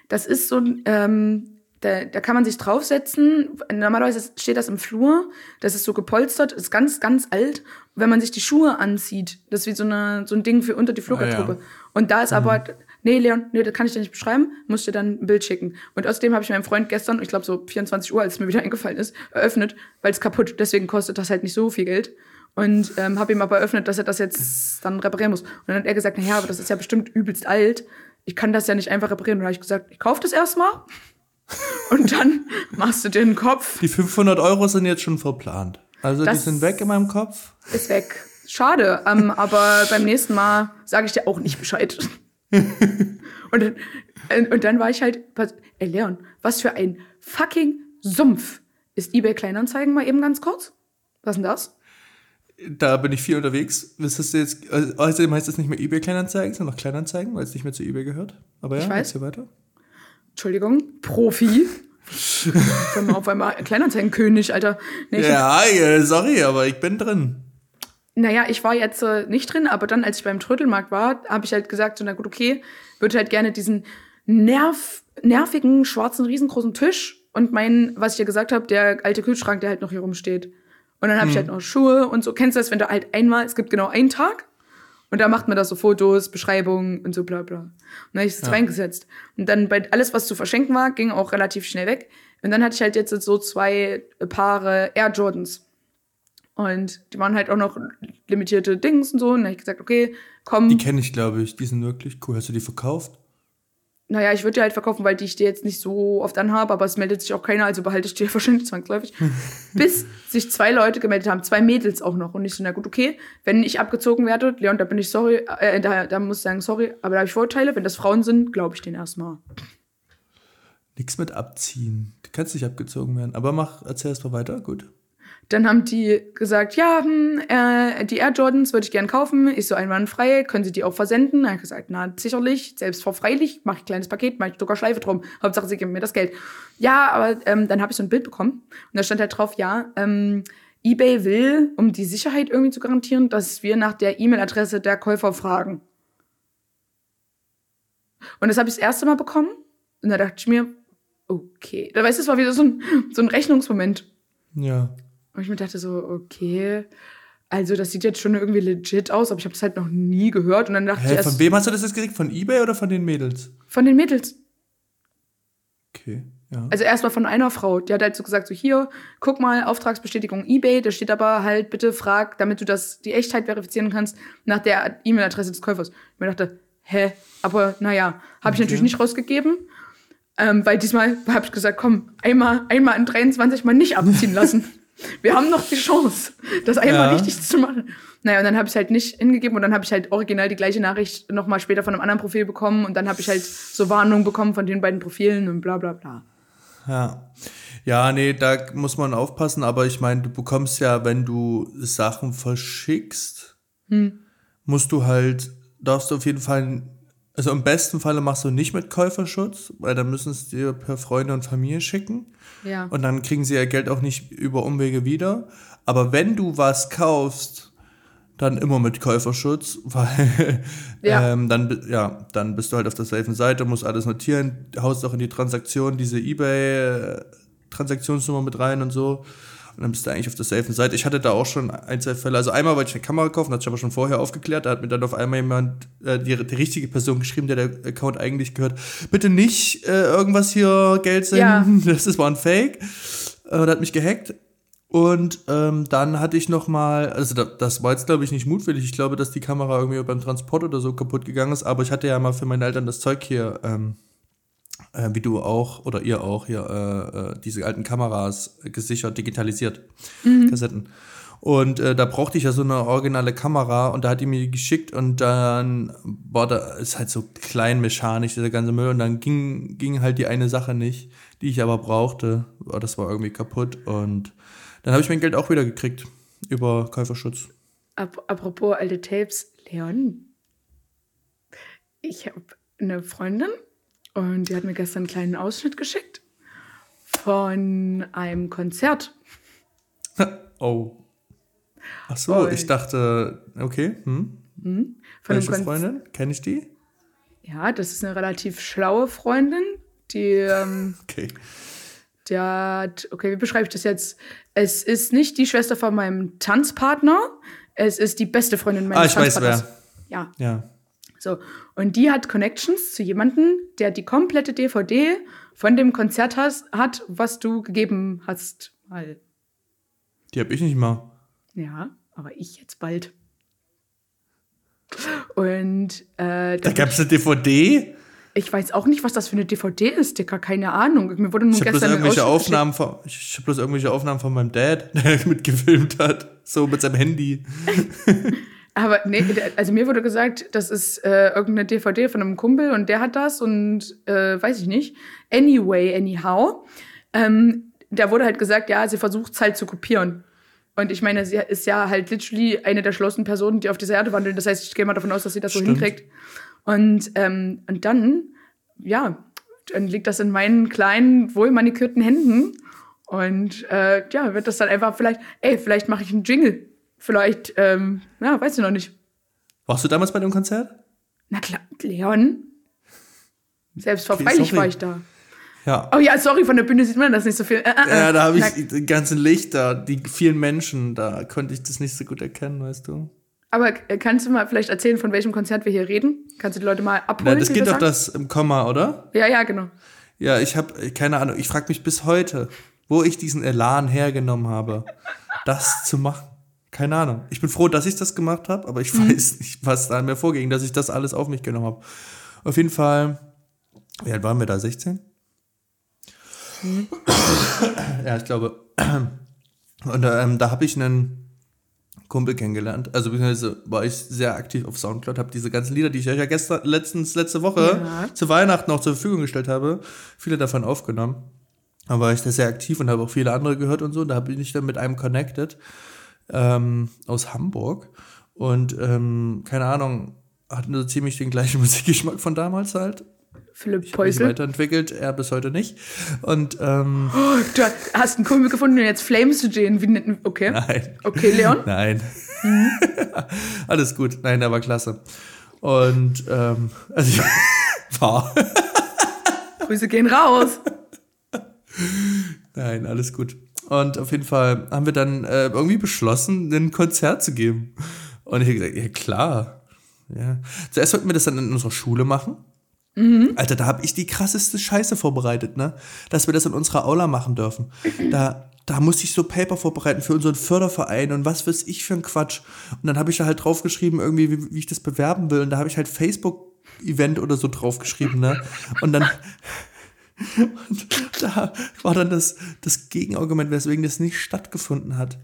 Das ist so ein, ähm, da, da kann man sich draufsetzen. Normalerweise steht das im Flur. Das ist so gepolstert, ist ganz, ganz alt. Wenn man sich die Schuhe anzieht, das ist wie so, eine, so ein Ding für unter die Fluggertruppe. Ah, ja. Und da ist mhm. aber, nee, Leon, nee, das kann ich dir nicht beschreiben, musst dir dann ein Bild schicken. Und außerdem habe ich meinem Freund gestern, ich glaube so 24 Uhr, als es mir wieder (laughs) eingefallen ist, eröffnet, weil es kaputt. Deswegen kostet das halt nicht so viel Geld. Und ähm, habe ihm aber eröffnet, dass er das jetzt dann reparieren muss. Und dann hat er gesagt, naja, aber das ist ja bestimmt übelst alt. Ich kann das ja nicht einfach reparieren. Und dann habe ich gesagt, ich kaufe das erstmal und dann machst du dir den Kopf. Die 500 Euro sind jetzt schon verplant. Also das die sind weg in meinem Kopf. Ist weg. Schade, ähm, aber beim nächsten Mal sage ich dir auch nicht Bescheid. (laughs) und, dann, äh, und dann war ich halt, ey Leon, was für ein fucking Sumpf ist eBay Kleinanzeigen mal eben ganz kurz? Was ist denn das? Da bin ich viel unterwegs. Was ist jetzt, also, außerdem heißt es nicht mehr eBay Kleinanzeigen, sondern noch Kleinanzeigen, weil es nicht mehr zu eBay gehört. Aber ja, ich weiß. weiter. Entschuldigung, Profi. Wenn man auf einmal Kleinanzeigenkönig, Alter. Nee, ja, ja, sorry, aber ich bin drin. Naja, ich war jetzt äh, nicht drin, aber dann, als ich beim Trödelmarkt war, habe ich halt gesagt, so, na gut, okay, würde halt gerne diesen nerv, nervigen, schwarzen, riesengroßen Tisch und meinen, was ich ja gesagt habe, der alte Kühlschrank, der halt noch hier rumsteht. Und dann habe hm. ich halt noch Schuhe und so. Kennst du das, wenn du halt einmal, es gibt genau einen Tag und da macht man da so Fotos, Beschreibungen und so bla bla. Und dann habe ich es ja. reingesetzt. Und dann bei alles, was zu verschenken war, ging auch relativ schnell weg. Und dann hatte ich halt jetzt so zwei Paare Air Jordans. Und die waren halt auch noch limitierte Dings und so. Und dann habe ich gesagt, okay, komm. Die kenne ich, glaube ich. Die sind wirklich cool. Hast du die verkauft? Naja, ich würde die halt verkaufen, weil die ich dir jetzt nicht so oft anhabe, aber es meldet sich auch keiner, also behalte ich die (laughs) wahrscheinlich zwangsläufig. (laughs) Bis sich zwei Leute gemeldet haben, zwei Mädels auch noch. Und ich so, na gut, okay, wenn ich abgezogen werde, Leon, da bin ich sorry, äh, da, da muss ich sagen, sorry, aber da habe ich Vorteile. Wenn das Frauen sind, glaube ich denen erstmal. Nichts mit abziehen. Du kannst nicht abgezogen werden. Aber mach, erzähl erst mal weiter, gut. Dann haben die gesagt, ja, hm, äh, die Air Jordans würde ich gerne kaufen. Ich so einwandfrei, können Sie die auch versenden? Dann habe ich gesagt, na sicherlich, selbst vor freilich, mache ich ein kleines Paket, mache ich sogar Schleife drum. Hauptsache, Sie geben mir das Geld. Ja, aber ähm, dann habe ich so ein Bild bekommen und da stand halt drauf, ja, ähm, eBay will, um die Sicherheit irgendwie zu garantieren, dass wir nach der E-Mail-Adresse der Käufer fragen. Und das habe ich das erste Mal bekommen und da dachte ich mir, okay, da weißt du, es war wieder so ein, so ein Rechnungsmoment. Ja. Und ich mir dachte so, okay, also das sieht jetzt schon irgendwie legit aus, aber ich habe das halt noch nie gehört. Und dann dachte Hä, ich erst, von wem hast du das jetzt gekriegt? Von eBay oder von den Mädels? Von den Mädels. Okay, ja. Also erstmal von einer Frau, die hat halt so gesagt, so hier, guck mal, Auftragsbestätigung eBay, da steht aber halt, bitte frag, damit du das, die Echtheit verifizieren kannst, nach der E-Mail-Adresse des Käufers. Ich mir dachte, hä, aber naja, habe ich Okay. natürlich nicht rausgegeben. Ähm, weil diesmal (laughs) habe ich gesagt, komm, einmal, einmal in 23 mal nicht abziehen lassen. (laughs) Wir haben noch die Chance, das einmal Ja. richtig zu machen. Naja, und dann habe ich halt nicht hingegeben und dann habe ich halt original die gleiche Nachricht nochmal später von einem anderen Profil bekommen und dann habe ich halt so Warnungen bekommen von den beiden Profilen und bla bla bla. Ja. Ja, nee, da muss man aufpassen, aber ich meine, du bekommst ja, wenn du Sachen verschickst, musst du halt, darfst du auf jeden Fall, also im besten Falle machst du nicht mit Käuferschutz, weil dann müssen es dir per Freunde und Familie schicken. Ja. Und dann kriegen sie ihr Geld auch nicht über Umwege wieder. Aber wenn du was kaufst, dann immer mit Käuferschutz, (laughs) weil Ja. ähm, dann, ja, dann bist du halt auf der safen Seite, musst alles notieren, haust auch in die Transaktion diese Ebay-Transaktionsnummer mit rein und so. Und dann bist du eigentlich auf der safen Seite. Ich hatte da auch schon ein, zwei Fälle. Also einmal wollte ich eine Kamera kaufen, hat sich aber schon vorher aufgeklärt. Da hat mir dann auf einmal jemand, äh, die, die richtige Person geschrieben, der der Account eigentlich gehört, bitte nicht äh, irgendwas hier Geld senden, (laughs) das ist, war ein Fake. Äh, und hat mich gehackt. Und ähm, dann hatte ich noch mal, also da, das war jetzt glaube ich nicht mutwillig. Ich glaube, dass die Kamera irgendwie beim Transport oder so kaputt gegangen ist. Aber ich hatte ja mal für meine Eltern das Zeug hier, ähm, äh, wie du auch oder ihr auch hier äh, äh, diese alten Kameras gesichert, digitalisiert, Kassetten. Und äh, da brauchte ich ja so eine originale Kamera und da hat die mir die geschickt und dann war da, ist halt so klein mechanisch, dieser ganze Müll und dann ging, ging halt die eine Sache nicht, die ich aber brauchte. Oh, Das war irgendwie kaputt und dann habe ich mein Geld auch wieder gekriegt über Käuferschutz. Ap apropos alte Tapes, Leon. Ich habe eine Freundin und die hat mir gestern einen kleinen Ausschnitt geschickt von einem Konzert. (laughs) oh. Ach so, Ui. ich dachte, okay, hm. Von Welche Freundin? Kenne ich die? Ja, das ist eine relativ schlaue Freundin, die, ähm, (laughs) Okay. die hat, okay, wie beschreibe ich das jetzt? Es ist nicht die Schwester von meinem Tanzpartner, es ist die beste Freundin meines Ah, ich weiß Tanzpartners. wer. Ja, Ja. So, und die hat Connections zu jemandem, der die komplette DVD von dem Konzert has, hat, was du gegeben hast. Mal. Die habe ich nicht mal. Ja, aber ich jetzt bald. Und äh, Da gab es eine DVD. ich weiß auch nicht, was das für eine DVD ist, Dicker, keine Ahnung. Mir wurde nur Ich habe bloß gestern ein irgendwelche Aufnahmen von, ich habe bloß irgendwelche Aufnahmen von meinem Dad, (laughs) der mitgefilmt hat, so mit seinem Handy. (laughs) Aber nee, also mir wurde gesagt, das ist äh, irgendeine DVD von einem Kumpel und der hat das und äh, weiß ich nicht. Anyway, anyhow. Ähm, da wurde halt gesagt, ja, sie versucht es halt zu kopieren. Und ich meine, sie ist ja halt literally eine der schlauesten Personen, die auf dieser Erde wandeln. Das heißt, ich gehe mal davon aus, dass sie das so Stimmt. hinkriegt. Und, ähm, und dann, ja, dann liegt das in meinen kleinen, wohlmanikürten Händen. Und äh, ja, wird das dann einfach vielleicht, ey, vielleicht mache ich einen Jingle. Vielleicht, ähm, ja, weiß ich noch nicht. Warst du damals bei dem Konzert? Na klar, Leon. Selbst Okay, war ich da. Ja. Oh ja, sorry, von der Bühne sieht man das nicht so viel. Äh, äh, Ja, da habe ich die ganzen Lichter, die vielen Menschen, da konnte ich das nicht so gut erkennen, weißt du. Aber äh, kannst du mal vielleicht erzählen, von welchem Konzert wir hier reden? Kannst du die Leute mal abholen? Na, das geht doch das im Komma, oder? Ja, ja, genau. Ja, ich habe keine Ahnung, ich frage mich bis heute, wo ich diesen Elan hergenommen habe, das zu machen. Keine Ahnung. Ich bin froh, dass ich das gemacht habe, aber ich Mhm. weiß (laughs) nicht, was da mir vorging, dass ich das alles auf mich genommen habe. Auf jeden Fall Wie alt waren wir da? 16? Mhm. ja, ich glaube. (clears throat) Und ähm, da habe ich einen Kumpel kennengelernt. Also beziehungsweise war ich sehr aktiv auf Soundcloud, habe diese ganzen Lieder, die ich euch ja gestern, letztens, letzte Woche ja. zu Weihnachten auch zur Verfügung gestellt habe, viele davon aufgenommen. Da war ich da sehr aktiv und habe auch viele andere gehört und so. Da bin ich dann mit einem connected ähm, aus Hamburg. Und ähm, keine Ahnung, hatten so ziemlich den gleichen (laughs) Musikgeschmack von damals halt. Philipp Peusel. weiterentwickelt, er bis heute nicht. Und ähm, oh, du hast einen Kumpel gefunden und jetzt flames du den. Wie, okay. Nein. Okay, Leon? (laughs) Nein. Mhm. (laughs) Alles gut. Nein, der war klasse. Und ähm, also ich war. Grüße gehen raus. Nein, alles gut. Und auf jeden Fall haben wir dann äh, irgendwie beschlossen, ein Konzert zu geben. Und ich habe gesagt, ja klar. Ja. Zuerst wollten wir das dann in unserer Schule machen. Mhm. Alter, da habe ich die krasseste Scheiße vorbereitet, ne? Dass wir das in unserer Aula machen dürfen. Da, da musste ich so Paper vorbereiten für unseren Förderverein und was weiß ich für ein Quatsch. Und dann habe ich da halt draufgeschrieben, irgendwie, wie, wie ich das bewerben will. Und da habe ich halt Facebook-Event oder so draufgeschrieben, ne? Und dann. Und da war dann das, das Gegenargument, weswegen das nicht stattgefunden hat,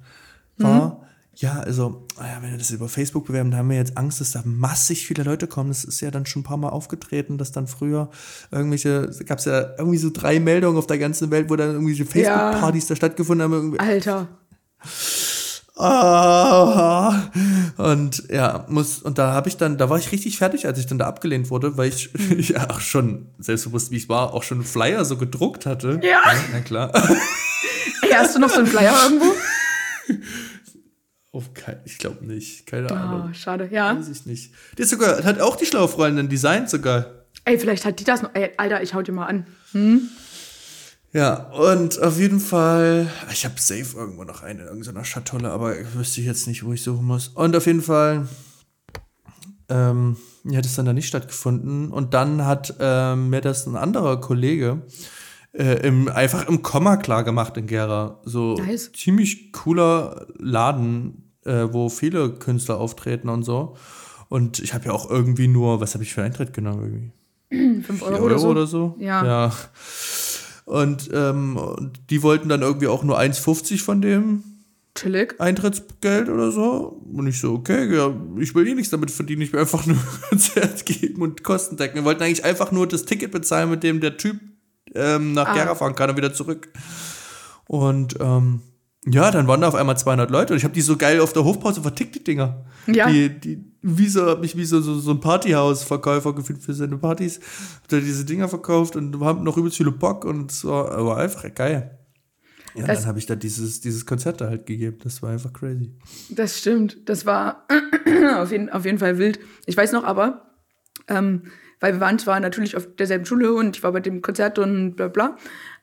war, mhm. ja, also, ah ja, wenn wir das über Facebook bewerben, da haben wir jetzt Angst, dass da massig viele Leute kommen. Das ist ja dann schon ein paar Mal aufgetreten, dass dann früher irgendwelche, gab es ja irgendwie so drei Meldungen auf der ganzen Welt, wo dann irgendwelche Facebook-Partys ja. da stattgefunden haben. Alter. Oh, und ja, muss, und da habe ich dann, da war ich richtig fertig, als ich dann da abgelehnt wurde, weil ich mhm. (laughs) ja auch schon, selbstbewusst wie ich war, auch schon Flyer so gedruckt hatte. Ja. ja na klar. (laughs) Hey, hast du noch so einen Flyer irgendwo? Auf kein, ich glaube nicht. Keine oh, Ahnung. Schade, ja. Weiß ich nicht. Die ist sogar, hat auch die schlaue Freundin designt sogar. Ey, vielleicht hat die das noch. Ey, Alter, ich hau dir mal an. Hm? Ja, und auf jeden Fall, ich habe safe irgendwo noch eine in irgendeiner Schatulle, aber ich wüsste jetzt nicht, wo ich suchen muss. Und auf jeden Fall ähm, hat es dann da nicht stattgefunden. Und dann hat ähm, mir das ein anderer Kollege äh, im, einfach im Komma klar gemacht in Gera. So nice. ziemlich cooler Laden, äh, wo viele Künstler auftreten und so. Und ich habe ja auch irgendwie nur, was habe ich für Eintritt genommen? Irgendwie? (clears throat) 5 Euro, Euro, oder so. Oder so? Ja. ja. Und ähm, die wollten dann irgendwie auch nur 1,50 von dem Chillig. Eintrittsgeld oder so. Und ich so, okay, ja, ich will eh nichts damit verdienen, ich will einfach nur (laughs) Konzert geben und Kosten decken. Wir wollten eigentlich einfach nur das Ticket bezahlen, mit dem der Typ ähm, nach ah. Gera fahren kann und wieder zurück. Und ähm, ja, dann waren da auf einmal 200 Leute und ich habe die so geil auf der Hofpause vertickt, die Dinger. Ja. Die, die, wie so, hab mich wie so, so, so ein Partyhaus-Verkäufer gefühlt für seine Partys. Hab da diese Dinger verkauft und haben noch übelst viele Bock und es war, war einfach geil. Ja, das, dann habe ich da dieses, dieses Konzert da halt gegeben. Das war einfach crazy. Das stimmt. Das war (clears throat) auf jeden, auf jeden Fall wild. Ich weiß noch aber, ähm, weil wir waren zwar natürlich auf derselben Schule und ich war bei dem Konzert und bla bla,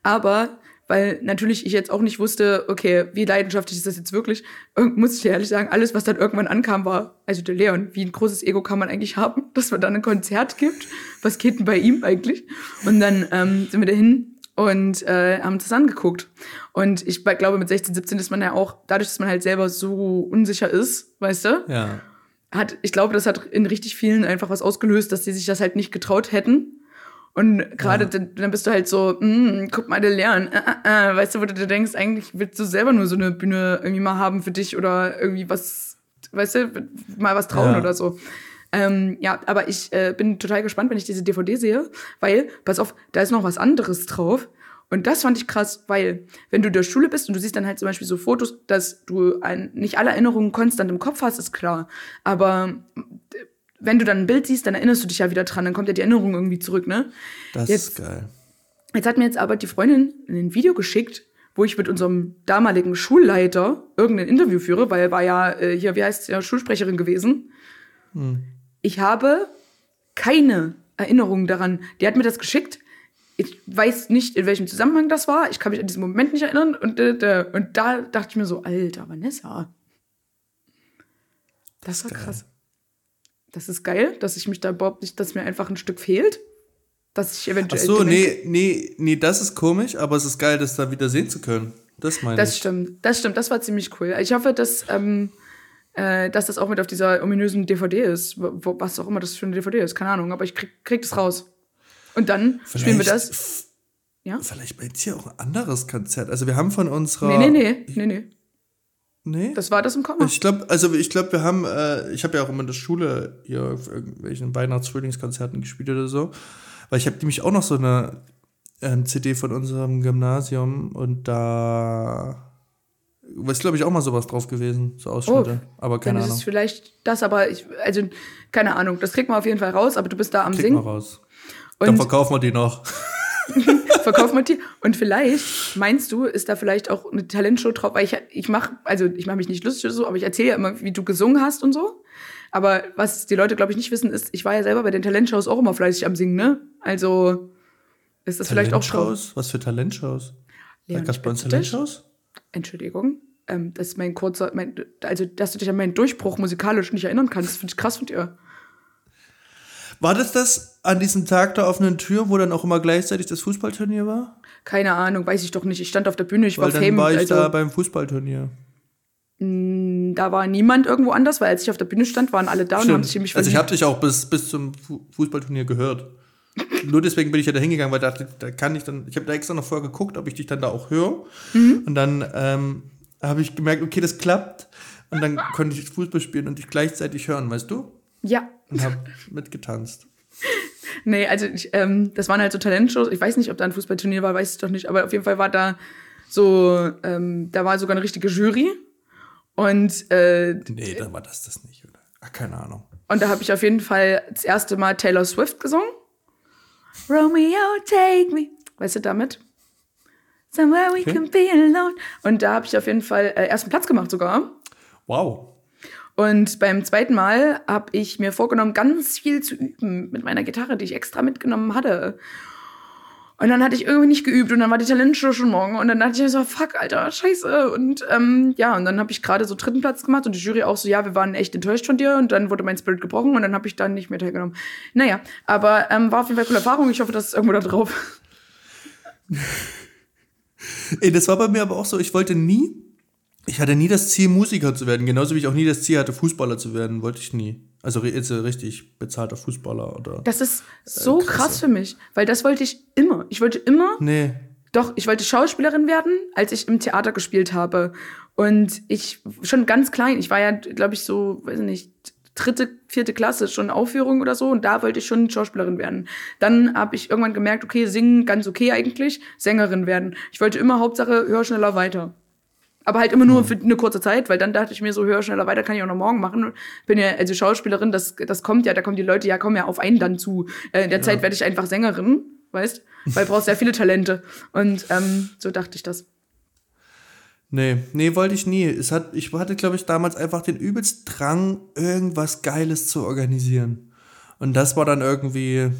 aber weil natürlich ich jetzt auch nicht wusste, okay, wie leidenschaftlich ist das jetzt wirklich, muss ich dir ehrlich sagen, alles, was dann irgendwann ankam, war, also der Leon, wie ein großes Ego kann man eigentlich haben, (laughs) dass man dann ein Konzert gibt, was geht denn bei ihm eigentlich? Und dann ähm, sind wir dahin und äh, haben das angeguckt. Und ich glaube, mit 16, 17 ist man ja auch, dadurch, dass man halt selber so unsicher ist, weißt du? Ja hat, ich glaube, das hat in richtig vielen einfach was ausgelöst, dass sie sich das halt nicht getraut hätten. Und gerade ja. dann, dann, bist du halt so, mm, guck mal, der lernen. Äh, äh, äh, weißt du, wo du dir denkst, eigentlich willst du selber nur so eine Bühne irgendwie mal haben für dich oder irgendwie was, weißt du, mal was trauen ja. oder so. Ähm, ja, aber ich äh, bin total gespannt, wenn ich diese DVD sehe, weil, pass auf, da ist noch was anderes drauf. Und das fand ich krass, weil wenn du in der Schule bist und du siehst dann halt zum Beispiel so Fotos, dass du ein, nicht alle Erinnerungen konstant im Kopf hast, ist klar. Aber wenn du dann ein Bild siehst, dann erinnerst du dich ja wieder dran, dann kommt ja die Erinnerung irgendwie zurück, ne? Das jetzt, ist geil. Jetzt hat mir jetzt aber die Freundin ein Video geschickt, wo ich mit unserem damaligen Schulleiter irgendein Interview führe, weil er war ja äh, hier, wie heißt ja, Schulsprecherin gewesen. Hm. Ich habe keine Erinnerung daran. Die hat mir das geschickt ich weiß nicht, in welchem Zusammenhang das war. Ich kann mich an diesen Moment nicht erinnern. Und, äh, und da dachte ich mir so, Alter, Vanessa. Das, das war krass. Das ist geil, dass ich mich da überhaupt nicht, dass mir einfach ein Stück fehlt. Dass ich eventuell. Ach so, nee, nee, nee, das ist komisch, aber es ist geil, das da wieder sehen zu können. Das meine das ich. Das stimmt, das stimmt, das war ziemlich cool. Ich hoffe, dass, ähm, äh, dass das auch mit auf dieser ominösen DVD ist. Wo, was auch immer das für eine DVD ist, keine Ahnung, aber ich krieg, krieg das raus. Und dann vielleicht, spielen wir das. Ja? Vielleicht bei dir auch ein anderes Konzert. Also wir haben von unserer. Nee, nee, nee, nee, nee. Nee? Das war das im Komma. Ich glaube, also ich glaube, wir haben, äh, ich habe ja auch immer in der Schule hier auf irgendwelchen Weihnachts-Frühlingskonzerten gespielt oder so. Weil ich habe nämlich auch noch so eine ähm, CD von unserem Gymnasium und da ist, glaube ich, auch mal sowas drauf gewesen, so Ausschnitte. Oh, aber keine dann Ahnung. Ist es vielleicht das, aber ich, also keine Ahnung, das kriegt man auf jeden Fall raus, aber du bist da am Krieg Singen. Mal raus. Und dann verkaufen wir die noch. (laughs) verkauft man die. Und vielleicht, meinst du, ist da vielleicht auch eine Talentshow drauf? Weil ich, ich mache, also ich mache mich nicht lustig oder so, aber ich erzähle ja immer, wie du gesungen hast und so. Aber was die Leute, glaube ich, nicht wissen, ist, ich war ja selber bei den Talentshows auch immer fleißig am Singen, ne? Also ist das vielleicht auch drauf. Was für Talentshows? Leon, Gab es Talentshows? Entschuldigung. Ähm, das ist mein kurzer, mein, also dass du dich an meinen Durchbruch musikalisch nicht erinnern kannst, finde ich krass von dir. War das das an diesem Tag der offenen Tür, wo dann auch immer gleichzeitig das Fußballturnier war? Keine Ahnung, weiß ich doch nicht. Ich stand auf der Bühne, ich weil war dann Fame. war ich also, da beim Fußballturnier. Mm, da war niemand irgendwo anders, weil als ich auf der Bühne stand, waren alle da Stimmt. und haben sich mich Also ich habe dich auch bis, bis zum Fußballturnier gehört. Nur deswegen bin ich ja da hingegangen, weil da, da kann ich dann, ich habe da extra noch vorher geguckt, ob ich dich dann da auch höre. Mhm. Und dann ähm, habe ich gemerkt, okay, das klappt. Und dann konnte ich Fußball spielen und dich gleichzeitig hören, weißt du? Ja. Und habe mitgetanzt. (laughs) Nee, also ich, ähm, das waren halt so Talentshows. Ich weiß nicht, ob da ein Fußballturnier war, weiß ich doch nicht. Aber auf jeden Fall war da so, ähm, da war sogar eine richtige Jury. Und äh, Nee, dann war das das nicht, oder? Ach, keine Ahnung. Und da habe ich auf jeden Fall das erste Mal Taylor Swift gesungen. Romeo, take me. Weißt du damit? Somewhere we okay. can be alone. Und da habe ich auf jeden Fall äh, ersten Platz gemacht sogar. Wow. Und beim zweiten Mal habe ich mir vorgenommen, ganz viel zu üben mit meiner Gitarre, die ich extra mitgenommen hatte. Und dann hatte ich irgendwie nicht geübt und dann war die Talentshow schon morgen und dann dachte ich so, fuck, Alter, scheiße. Und ähm, ja, und dann habe ich gerade so dritten Platz gemacht und die Jury auch so, ja, wir waren echt enttäuscht von dir und dann wurde mein Spirit gebrochen und dann habe ich dann nicht mehr teilgenommen. Naja, aber ähm, war auf jeden Fall coole Erfahrung. Ich hoffe, das ist irgendwo da drauf. (laughs) Ey, das war bei mir aber auch so, ich wollte nie, ich hatte nie das Ziel, Musiker zu werden, genauso wie ich auch nie das Ziel hatte, Fußballer zu werden, wollte ich nie. Also jetzt richtig bezahlter Fußballer oder. Das ist so äh, krass für mich, weil das wollte ich immer. Ich wollte immer. Nee. Doch, ich wollte Schauspielerin werden, als ich im Theater gespielt habe. Und ich schon ganz klein, ich war ja, glaube ich, so, weiß nicht, dritte, vierte Klasse, schon Aufführung oder so. Und da wollte ich schon Schauspielerin werden. Dann habe ich irgendwann gemerkt, okay, singen ganz okay eigentlich, Sängerin werden. Ich wollte immer Hauptsache höher, schneller, weiter. Aber halt immer nur für eine kurze Zeit, weil dann dachte ich mir so, höher, schneller, weiter kann ich auch noch morgen machen. Bin ja, also Schauspielerin, das, das kommt ja, da kommen die Leute, ja, kommen ja auf einen dann zu. Äh, in der ja. Zeit werde ich einfach Sängerin, weißt? Weil du brauchst sehr viele Talente. Und ähm, so dachte ich das. Nee, nee, wollte ich nie. Es hat, ich hatte, glaube ich, damals einfach den übelst Drang, irgendwas Geiles zu organisieren. Und das war dann irgendwie,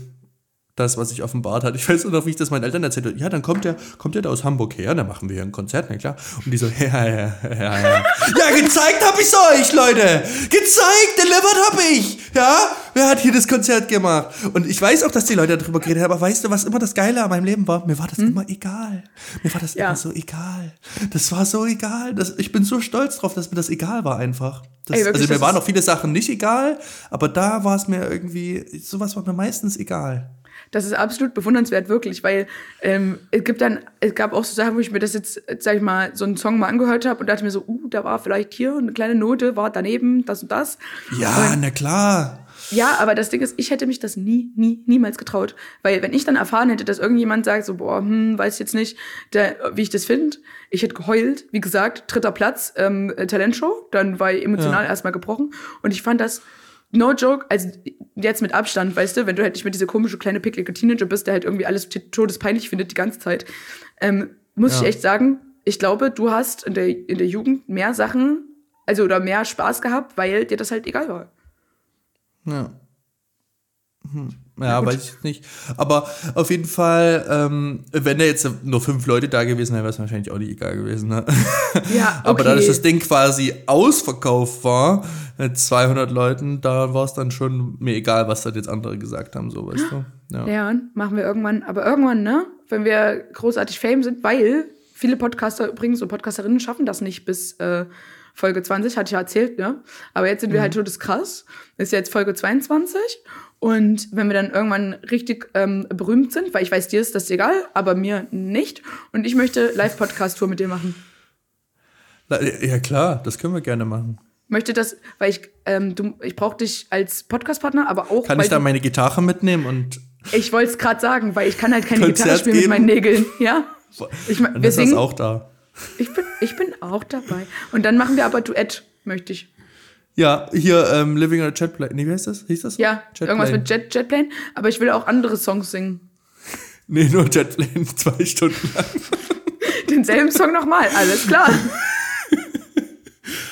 das, was sich offenbart hat. Ich weiß noch, wie ich das meinen Eltern erzählt habe. Ja, dann kommt der, kommt der da aus Hamburg her, dann machen wir hier ein Konzert, na klar. Und die so, (laughs) ja, ja, ja, ja. ja, gezeigt hab ich's euch, Leute! Gezeigt, delivered hab ich! Ja? Wer hat hier das Konzert gemacht? Und ich weiß auch, dass die Leute darüber geredet haben, aber weißt du, was immer das Geile an meinem Leben war? Mir war das hm? immer egal. Mir war das ja. immer so egal. Das war so egal. Das, ich bin so stolz drauf, dass mir das egal war einfach. Das, Ey, wirklich, also mir waren auch viele Sachen nicht egal, aber da war es mir irgendwie, sowas war mir meistens egal. Das ist absolut bewundernswert, wirklich, weil ähm, es gibt dann, es gab auch so Sachen, wo ich mir das jetzt, sag ich mal, so einen Song mal angehört habe und dachte mir so, uh, da war vielleicht hier eine kleine Note, war daneben, das und das. Ja, und, na klar. Ja, aber das Ding ist, ich hätte mich das nie, nie, niemals getraut. Weil wenn ich dann erfahren hätte, dass irgendjemand sagt, so, boah, hm, weiß jetzt nicht, der, wie ich das finde, ich hätte geheult, wie gesagt, dritter Platz, ähm, Talentshow, dann war ich emotional ja. erstmal gebrochen. Und ich fand das no joke, also jetzt mit Abstand, weißt du, wenn du halt nicht mehr diese komische kleine picklige Teenager bist, der halt irgendwie alles todespeinlich findet die ganze Zeit, ähm, muss ja. ich echt sagen, ich glaube, du hast in der, in der Jugend mehr Sachen, also oder mehr Spaß gehabt, weil dir das halt egal war. Ja. Hm. Ja, weiß ich nicht. Aber auf jeden Fall, ähm, wenn da jetzt nur fünf Leute da gewesen wären, wäre es wahrscheinlich auch nicht egal gewesen. Ne? (laughs) Ja, okay. (laughs) Aber dadurch, dass das Ding quasi ausverkauft war, mit 200 Leuten, da war es dann schon mir egal, was da jetzt andere gesagt haben, so, weißt du. (gasps) Ja. ja, machen wir irgendwann. Aber irgendwann, ne, wenn wir großartig Fame sind, weil viele Podcaster übrigens und Podcasterinnen schaffen das nicht bis äh, Folge 20, hatte ich ja erzählt, ne? Aber jetzt sind wir mhm. halt todeskrass. Ist jetzt Folge 22. Und wenn wir dann irgendwann richtig ähm, berühmt sind, weil ich weiß, dir ist das egal, aber mir nicht. Und ich möchte Live-Podcast-Tour mit dir machen. Ja, klar, das können wir gerne machen. Möchte das, weil ich, ähm, du, ich brauche dich als Podcast-Partner, aber auch. Kann ich da meine Gitarre mitnehmen und. Ich wollte es gerade sagen, weil ich kann halt keine Konzert Gitarre spielen geben? mit meinen Nägeln. Ja. Ich, wir ist singen. auch da. Ich bin, ich bin auch dabei. Und dann machen wir aber Duett, möchte ich. Ja, hier ähm, Living on a Jetplane. Nee, wie heißt das? Hieß das? Ja, Jetplane. irgendwas mit Jet, Jetplane. Aber ich will auch andere Songs singen. (laughs) Nee, nur Jetplane, (laughs) zwei Stunden lang. (laughs) Denselben Song nochmal, alles klar.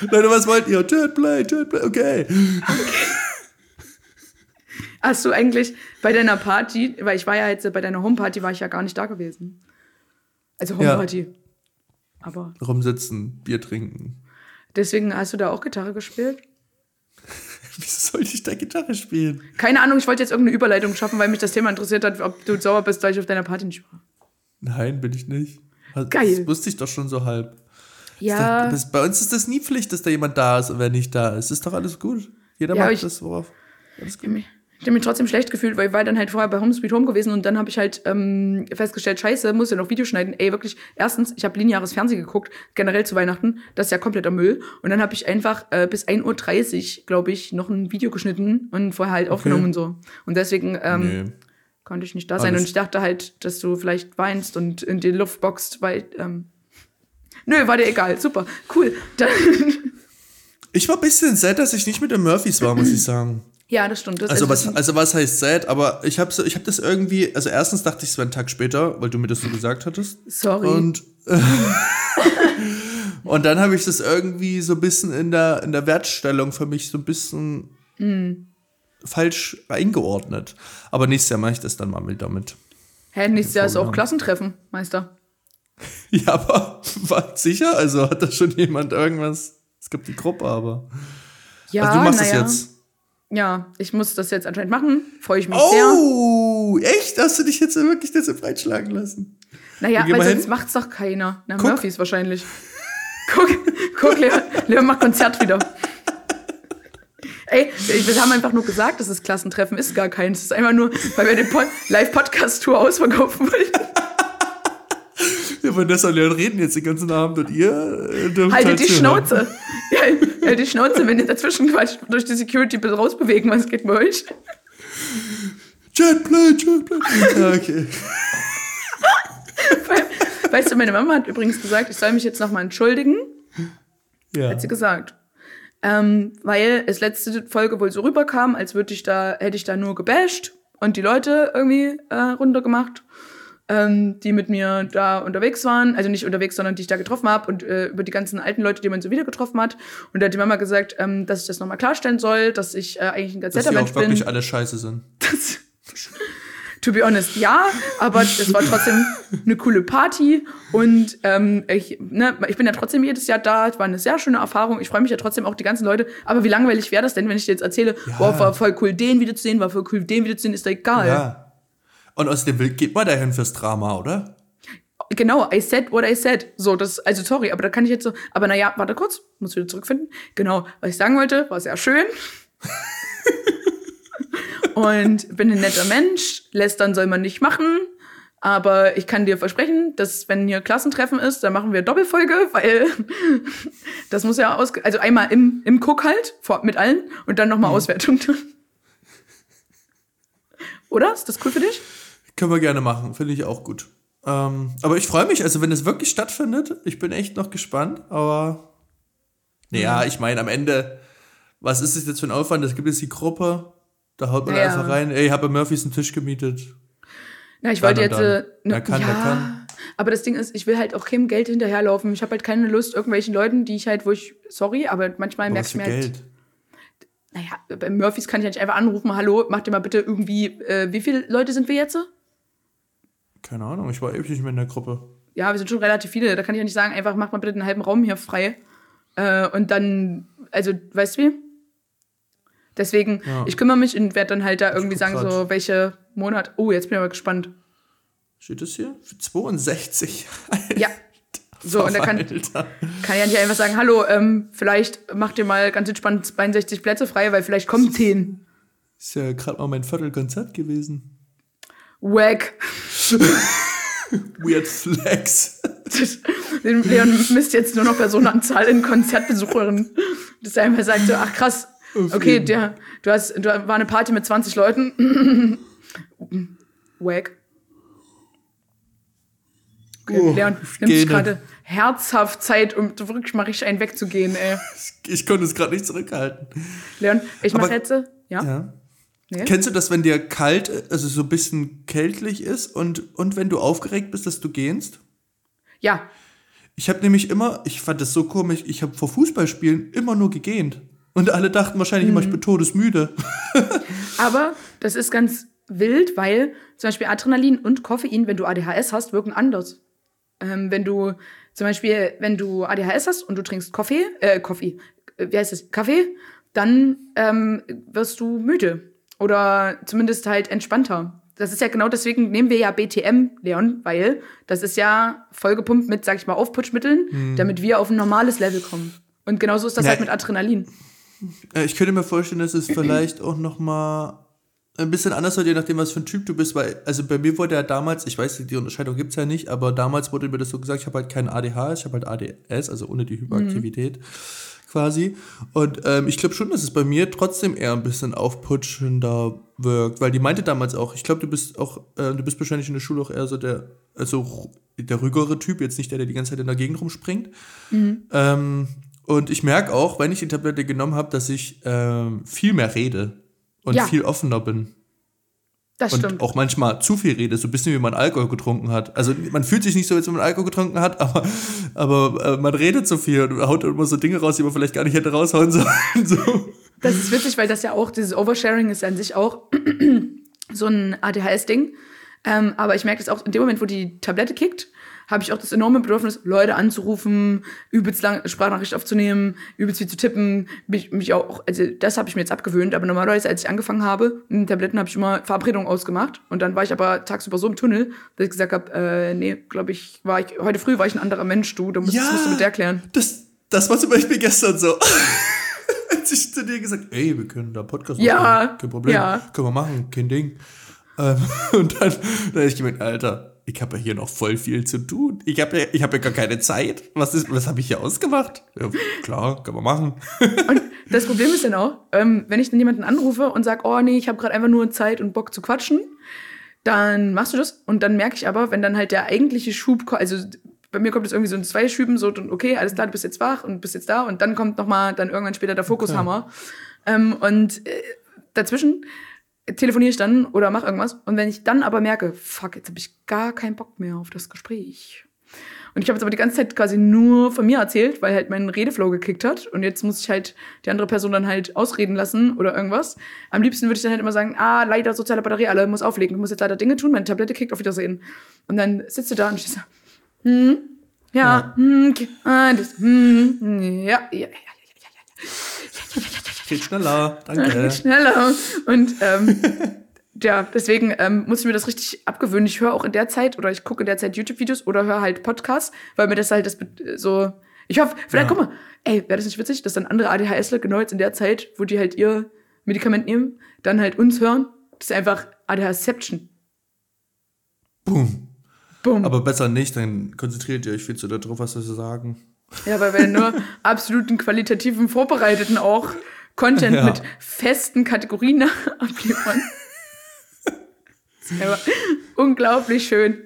Leute, was wollt ihr? Jetplane, Jetplane, okay. okay. Hast du eigentlich bei deiner Party, weil ich war ja jetzt bei deiner Homeparty, war ich ja gar nicht da gewesen. Also Homeparty. Ja. Aber. Rumsitzen, Bier trinken. Deswegen hast du da auch Gitarre gespielt? (laughs) Wieso sollte ich da Gitarre spielen? Keine Ahnung, ich wollte jetzt irgendeine Überleitung schaffen, weil mich das Thema interessiert hat, ob du sauer bist, weil ich auf deiner Party nicht war. Nein, bin ich nicht. Das Geil. Das wusste ich doch schon so halb. Ja. Das, bei uns ist das nie Pflicht, dass da jemand da ist und wer nicht da ist. Ist doch alles gut. Jeder ja, macht das, worauf. Alles gut. Ich habe mich trotzdem schlecht gefühlt, weil ich war dann halt vorher bei Home Sweet Home gewesen und dann habe ich halt ähm, festgestellt, scheiße, muss ja noch Video schneiden. Ey, wirklich, erstens, ich habe lineares Fernsehen geguckt, generell zu Weihnachten, das ist ja kompletter Müll. Und dann habe ich einfach äh, bis 1.30 Uhr, glaube ich, noch ein Video geschnitten und vorher halt okay. aufgenommen und so. Und deswegen ähm, nee. konnte ich nicht da sein. Alles. Und ich dachte halt, dass du vielleicht weinst und in die Luft boxt, weil... Ähm, Nö, war dir egal. Super, cool. (laughs) Dann ich war ein bisschen sad, dass ich nicht mit den Murphys war, muss ich (clears throat) sagen. Ja, das stimmt. Das also, was, also was heißt sad? Aber ich habe ich hab das irgendwie, also erstens dachte ich, es wäre ein Tag später, weil du mir das so gesagt hattest. Sorry. Und, (laughs) und dann habe ich das irgendwie so ein bisschen in der, in der Wertstellung für mich so ein bisschen mm. falsch eingeordnet. Aber nächstes Jahr mache ich das dann mal mit damit. Hä, nächstes Jahr ist auch Klassentreffen, Meister. (laughs) Ja, aber (laughs) war sicher? Also hat da schon jemand irgendwas? Es gibt die Gruppe, aber. Ja, also du machst es ja. jetzt. Ja, ich muss das jetzt anscheinend machen. Freue ich mich oh, sehr. Oh, echt? Hast du dich jetzt wirklich dazu breitschlagen lassen? Naja, weil sonst macht's doch keiner. Na, guck. Murphys wahrscheinlich. guck, guck, Leo, Leo macht Konzert wieder. Ey, wir haben einfach nur gesagt, dass es Klassentreffen ist gar keins. Es ist einfach nur, weil wir den Live-Podcast-Tour ausverkaufen wollten. Ja, Vanessa und Leon reden jetzt den ganzen Abend und ihr äh, dürft Haltet halt die Schnauze. Halt die Schnauze, wenn ihr dazwischen quatscht, durch die Security bitte rausbewegen, was geht bei euch? Jetplane, Jetplane. Ja, okay. weißt du, meine Mama hat übrigens gesagt, ich soll mich jetzt nochmal entschuldigen. Ja. Hat sie gesagt. Ähm, weil es letzte Folge wohl so rüberkam, als würde ich da, hätte ich da nur gebasht und die Leute irgendwie äh, runtergemacht ähm, die mit mir da unterwegs waren, also nicht unterwegs, sondern die ich da getroffen habe und äh, über die ganzen alten Leute, die man so wieder getroffen hat. Und da hat die Mama gesagt, ähm, dass ich das nochmal klarstellen soll, dass ich äh, eigentlich ein ganz netter Mensch bin. Dass die auch wirklich alle scheiße sind. Das, (laughs) to be honest, ja, aber es war trotzdem eine coole Party und ähm, ich, ne, ich bin ja trotzdem jedes Jahr da, es war eine sehr schöne Erfahrung, ich freue mich ja trotzdem auch die ganzen Leute, aber wie langweilig wäre das denn, wenn ich dir jetzt erzähle, ja. boah, war voll cool, den wiederzusehen, war voll cool, den wiederzusehen, ist da egal. Ja. Und außerdem geht man dahin fürs Drama, oder? Genau, I said what I said. So, das, also sorry, aber da kann ich jetzt so, aber naja, warte kurz, muss wieder zurückfinden. Genau, was ich sagen wollte, war sehr schön. (laughs) und bin ein netter Mensch. Lästern soll man nicht machen. Aber ich kann dir versprechen, dass wenn hier Klassentreffen ist, dann machen wir Doppelfolge, weil (laughs) das muss ja aus, also einmal im, im Cook halt, vor, mit allen und dann nochmal mhm. Auswertung. (laughs) Oder? Ist das cool für dich? Können wir gerne machen, finde ich auch gut. Ähm, aber ich freue mich, also wenn es wirklich stattfindet, ich bin echt noch gespannt, aber naja, mhm. ich meine, am Ende, was ist es jetzt für ein Aufwand? Es gibt jetzt die Gruppe, da haut man ja. einfach rein, ey, ich habe Murphys einen Tisch gemietet. Na, ich wollte jetzt. Äh, ne, kann, ja, kann. Aber das Ding ist, ich will halt auch keinem Geld hinterherlaufen. Ich habe halt keine Lust, irgendwelchen Leuten, die ich halt, wo ich, sorry, aber manchmal merke ich mir halt. Geld? Naja, bei Murphys kann ich nicht einfach anrufen, hallo, mach dir mal bitte irgendwie, äh, wie viele Leute sind wir jetzt? Keine Ahnung, ich war ewig nicht mehr in der Gruppe. Ja, wir sind schon relativ viele. Da kann ich ja nicht sagen, einfach mach mal bitte den halben Raum hier frei. Äh, und dann, also, weißt du wie? Deswegen, ja. ich kümmere mich und werde dann halt da irgendwie sagen, grad. so, welche Monat. Oh, jetzt bin ich aber gespannt. Steht das hier? Für 62? (laughs) ja. So, und er kann, kann ja nicht einfach sagen, hallo, ähm, vielleicht macht ihr mal ganz entspannt 62 Plätze frei, weil vielleicht kommen 10. Ist ja gerade mal mein Viertelkonzert gewesen. Wack. Weird Flex. Leon misst jetzt nur noch Personenanzahl in Konzertbesucherinnen. Dass er einfach sagt so, ach krass, okay, der, du hast, du war eine Party mit 20 Leuten. (clears throat) Wack. Okay, oh, Leon nimmt sich gerade herzhaft Zeit, um wirklich mal richtig einen wegzugehen, ey. Ich konnte es gerade nicht zurückhalten. Leon, ich mache jetzt, ja? ja. Nee? Kennst du das, wenn dir kalt, also so ein bisschen kältlich ist und, und wenn du aufgeregt bist, dass du gehst? Ja. Ich habe nämlich immer, ich fand das so komisch, ich habe vor Fußballspielen immer nur gegähnt. Und alle dachten wahrscheinlich mhm. immer, ich bin todesmüde. (laughs) Aber das ist ganz wild, weil zum Beispiel Adrenalin und Koffein, wenn du ADHS hast, wirken anders. Ähm, wenn du zum Beispiel, wenn du ADHS hast und du trinkst Kaffee, äh, Kaffee, äh, wie heißt es, Kaffee, dann ähm, wirst du müde oder zumindest halt entspannter. Das ist ja genau deswegen nehmen wir ja BTM, Leon, weil das ist ja vollgepumpt mit, sag ich mal, Aufputschmitteln, mhm. damit wir auf ein normales Level kommen. Und genauso ist das ja, halt mit Adrenalin. Ich könnte mir vorstellen, dass es vielleicht auch noch mal ein bisschen anders wird, je nachdem, was für ein Typ du bist, weil, also bei mir wurde ja damals, ich weiß, die Unterscheidung gibt es ja nicht, aber damals wurde mir das so gesagt, ich habe halt kein ADH, ich habe halt ADS, also ohne die Hyperaktivität. Mhm quasi. Und ähm, ich glaube schon, dass es bei mir trotzdem eher ein bisschen aufputschender wirkt, weil die meinte damals auch, ich glaube, du bist auch, äh, du bist wahrscheinlich in der Schule auch eher so der, also der ruhigere Typ, jetzt nicht der, der die ganze Zeit in der Gegend rumspringt. Mhm. Ähm, und ich merke auch, wenn ich die Tablette genommen habe, dass ich ähm, viel mehr rede und ja. viel offener bin. Das und stimmt. auch manchmal zu viel rede, so ein bisschen wie man Alkohol getrunken hat. Also man fühlt sich nicht so, als wenn man Alkohol getrunken hat, (laughs) aber, aber äh, man redet so viel und haut immer so Dinge raus, die man vielleicht gar nicht hätte raushauen (laughs) sollen. So. Das ist witzig, weil das ja auch, dieses Oversharing ist an sich auch (clears throat) so ein ADHS-Ding. Ähm, aber ich merke das auch in dem Moment, wo die Tablette kickt, habe ich auch das enorme Bedürfnis, Leute anzurufen, übelst lang Sprachnachricht aufzunehmen, übelst viel zu tippen, mich, mich auch, also das habe ich mir jetzt abgewöhnt, aber normalerweise, als ich angefangen habe, mit den Tabletten habe ich immer Verabredungen ausgemacht und dann war ich aber tagsüber so im Tunnel, dass ich gesagt habe, äh, nee, glaube ich, war ich, heute früh war ich ein anderer Mensch, du, da musst, ja, musst du mit der klären. Das, das war zum Beispiel gestern so. (laughs) als ich zu dir gesagt, ey, wir können da Podcast machen, ja, kein Problem, ja. können wir machen, kein Ding. Ähm, (laughs) und dann, dann habe ich gemeint, Alter, ich habe ja hier noch voll viel zu tun. Ich habe ja, hab ja gar keine Zeit. Was, ist, was habe ich hier ausgemacht? Ja, klar, kann man machen. (laughs) Und das Problem ist dann auch, ähm, wenn ich dann jemanden anrufe und sage, oh nee, ich habe gerade einfach nur Zeit und Bock zu quatschen, dann machst du das. Und dann merke ich aber, wenn dann halt der eigentliche Schub, also bei mir kommt es irgendwie so in zwei Schüben, so, okay, alles klar, du bist jetzt wach und bist jetzt da. Und dann kommt noch mal dann irgendwann später der Fokushammer. Okay. Ähm, und äh, dazwischen telefoniere ich dann oder mache irgendwas. Und wenn ich dann aber merke, fuck, jetzt habe ich gar keinen Bock mehr auf das Gespräch. Und ich habe jetzt aber die ganze Zeit quasi nur von mir erzählt, weil halt mein Redeflow gekickt hat. Und jetzt muss ich halt die andere Person dann halt ausreden lassen oder irgendwas. Am liebsten würde ich dann halt immer sagen, ah, leider soziale Batterie, alle, muss auflegen, ich muss jetzt leider Dinge tun, meine Tablette kickt, auf Wiedersehen. Und dann sitzt du da und ich so, hm, ja, ja. hm, okay, ah, das, hm, ja, ja, ja, ja, ja, ja. Geht schneller, danke. Geht schneller. Und ähm, (laughs) ja, deswegen ähm, muss ich mir das richtig abgewöhnen. Ich höre auch in der Zeit oder ich gucke in der Zeit YouTube-Videos oder höre halt Podcasts, weil mir das halt das so. Ich hoffe, vielleicht ja. guck mal, ey, wäre das nicht witzig, dass dann andere ADHSler genau jetzt in der Zeit, wo die halt ihr Medikament nehmen, dann halt uns hören. Das ist einfach ADHSception. Boom. Boom. Aber besser nicht, dann konzentriert ihr euch viel zu darauf, was sie sagen. Ja, weil wir nur absoluten qualitativen Vorbereiteten auch Content ja. mit festen Kategorien (laughs) abliefern. unglaublich schön.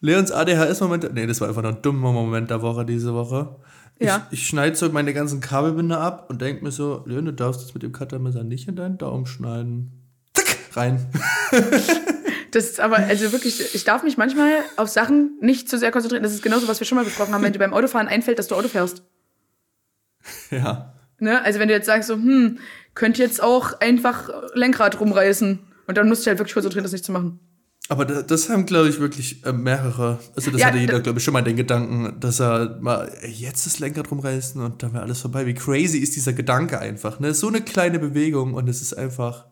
Leons ADHS-Moment, nee, das war einfach nur ein dummer Moment der Woche diese Woche. Ja. Ich, ich schneide so meine ganzen Kabelbinder ab und denke mir so, Leon, du darfst jetzt mit dem Cuttermesser nicht in deinen Daumen schneiden. Zack, rein. (laughs) das ist aber, also wirklich, ich darf mich manchmal auf Sachen nicht zu sehr konzentrieren. Das ist genauso, was wir schon mal besprochen haben, wenn dir beim Autofahren einfällt, dass du Auto fährst. Ja. Ne? Also wenn du jetzt sagst so, hm, könnt jetzt auch einfach Lenkrad rumreißen. Und dann musst du halt wirklich konzentrieren, das nicht zu machen. Aber das haben, glaube ich, wirklich äh, mehrere. Also das ja, hatte jeder, glaube ich, schon mal den Gedanken, dass er mal jetzt das Lenkrad rumreißen und dann wäre alles vorbei. Wie crazy ist dieser Gedanke einfach, ne? So eine kleine Bewegung und es ist einfach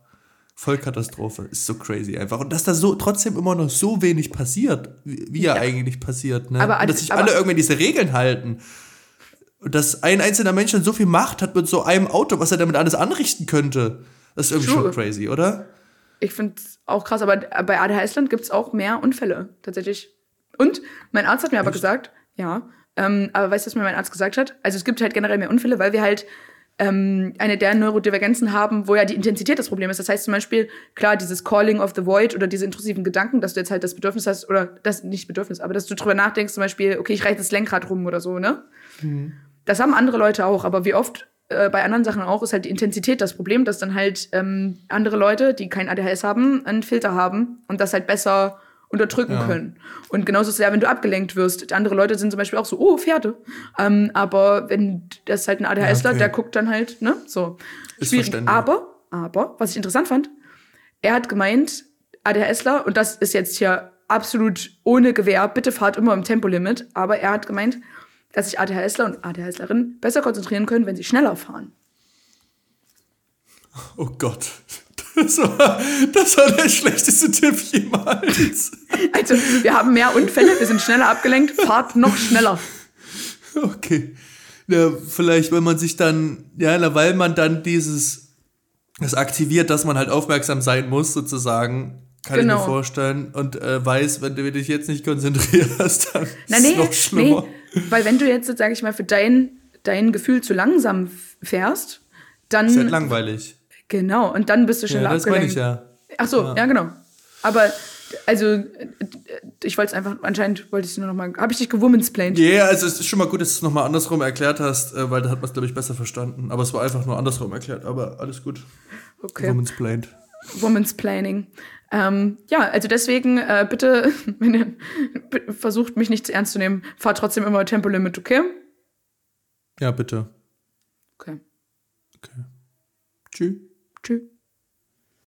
Vollkatastrophe. Ist so crazy einfach. Und dass da so trotzdem immer noch so wenig passiert, wie, wie ja. ja eigentlich passiert. Ne? Aber, und dass sich alle irgendwie diese Regeln halten. Dass ein einzelner Mensch dann so viel Macht hat mit so einem Auto, was er damit alles anrichten könnte. Das ist irgendwie True. schon crazy, oder? Ich finde es auch krass, aber bei ADHS-Land gibt es auch mehr Unfälle, tatsächlich. Und mein Arzt hat mir Echt? aber gesagt, ja, ähm, aber weißt du, was mir mein Arzt gesagt hat? Also es gibt halt generell mehr Unfälle, weil wir halt ähm, eine der Neurodivergenzen haben, wo ja die Intensität das Problem ist. Das heißt zum Beispiel, klar, dieses Calling of the Void oder diese intrusiven Gedanken, dass du jetzt halt das Bedürfnis hast, oder das nicht Bedürfnis, aber dass du drüber nachdenkst, zum Beispiel, okay, ich reiche das Lenkrad rum oder so, ne? Mhm. Das haben andere Leute auch, aber wie oft äh, bei anderen Sachen auch ist halt die Intensität das Problem, dass dann halt ähm, andere Leute, die kein ADHS haben, einen Filter haben und das halt besser unterdrücken ja. können. Und genauso ist es ja, wenn du abgelenkt wirst. Andere Leute sind zum Beispiel auch so, oh, Pferde. Ähm, aber wenn das halt ein ADHSler, ja, okay. der guckt dann halt, ne, so. Ist Schwierig. Aber, aber, was ich interessant fand, er hat gemeint, ADHSler, und das ist jetzt hier absolut ohne Gewehr, bitte fahrt immer im Tempolimit, aber er hat gemeint, dass sich ADHSler und ADHSlerinnen besser konzentrieren können, wenn sie schneller fahren. Oh Gott. Das war, das war der schlechteste Tipp jemals. Also, wir haben mehr Unfälle, wir sind schneller abgelenkt, fahrt noch schneller. Okay. Ja, vielleicht, wenn man sich dann, ja, weil man dann dieses, das aktiviert, dass man halt aufmerksam sein muss, sozusagen, kann genau. ich mir genau. vorstellen. Und äh, weiß, wenn du dich jetzt nicht konzentrierst, dann Na, ist es noch schlimmer. Nee, weil wenn du jetzt, sag ich mal, für dein, dein Gefühl zu langsam fährst, dann. Ist halt langweilig. Genau, und dann bist du schneller ja, das abgelenkt. Das meine ich ja. Ach so, ja. ja, genau. Aber also ich wollte es einfach, anscheinend wollte ich es nur nochmal, habe ich dich gewomensplained? Ja, yeah, also es ist schon mal gut, dass du es nochmal andersrum erklärt hast, äh, weil da hat man es, glaube ich, besser verstanden. Aber es war einfach nur andersrum erklärt, aber alles gut. Okay. Womensplained. Womensplaining. Ähm, ja, also deswegen äh, bitte, (laughs) wenn ihr versucht, mich nicht zu ernst zu nehmen, fahrt trotzdem immer Tempolimit, okay? Ja, bitte. Okay. Okay. Tschüss. Tschüss.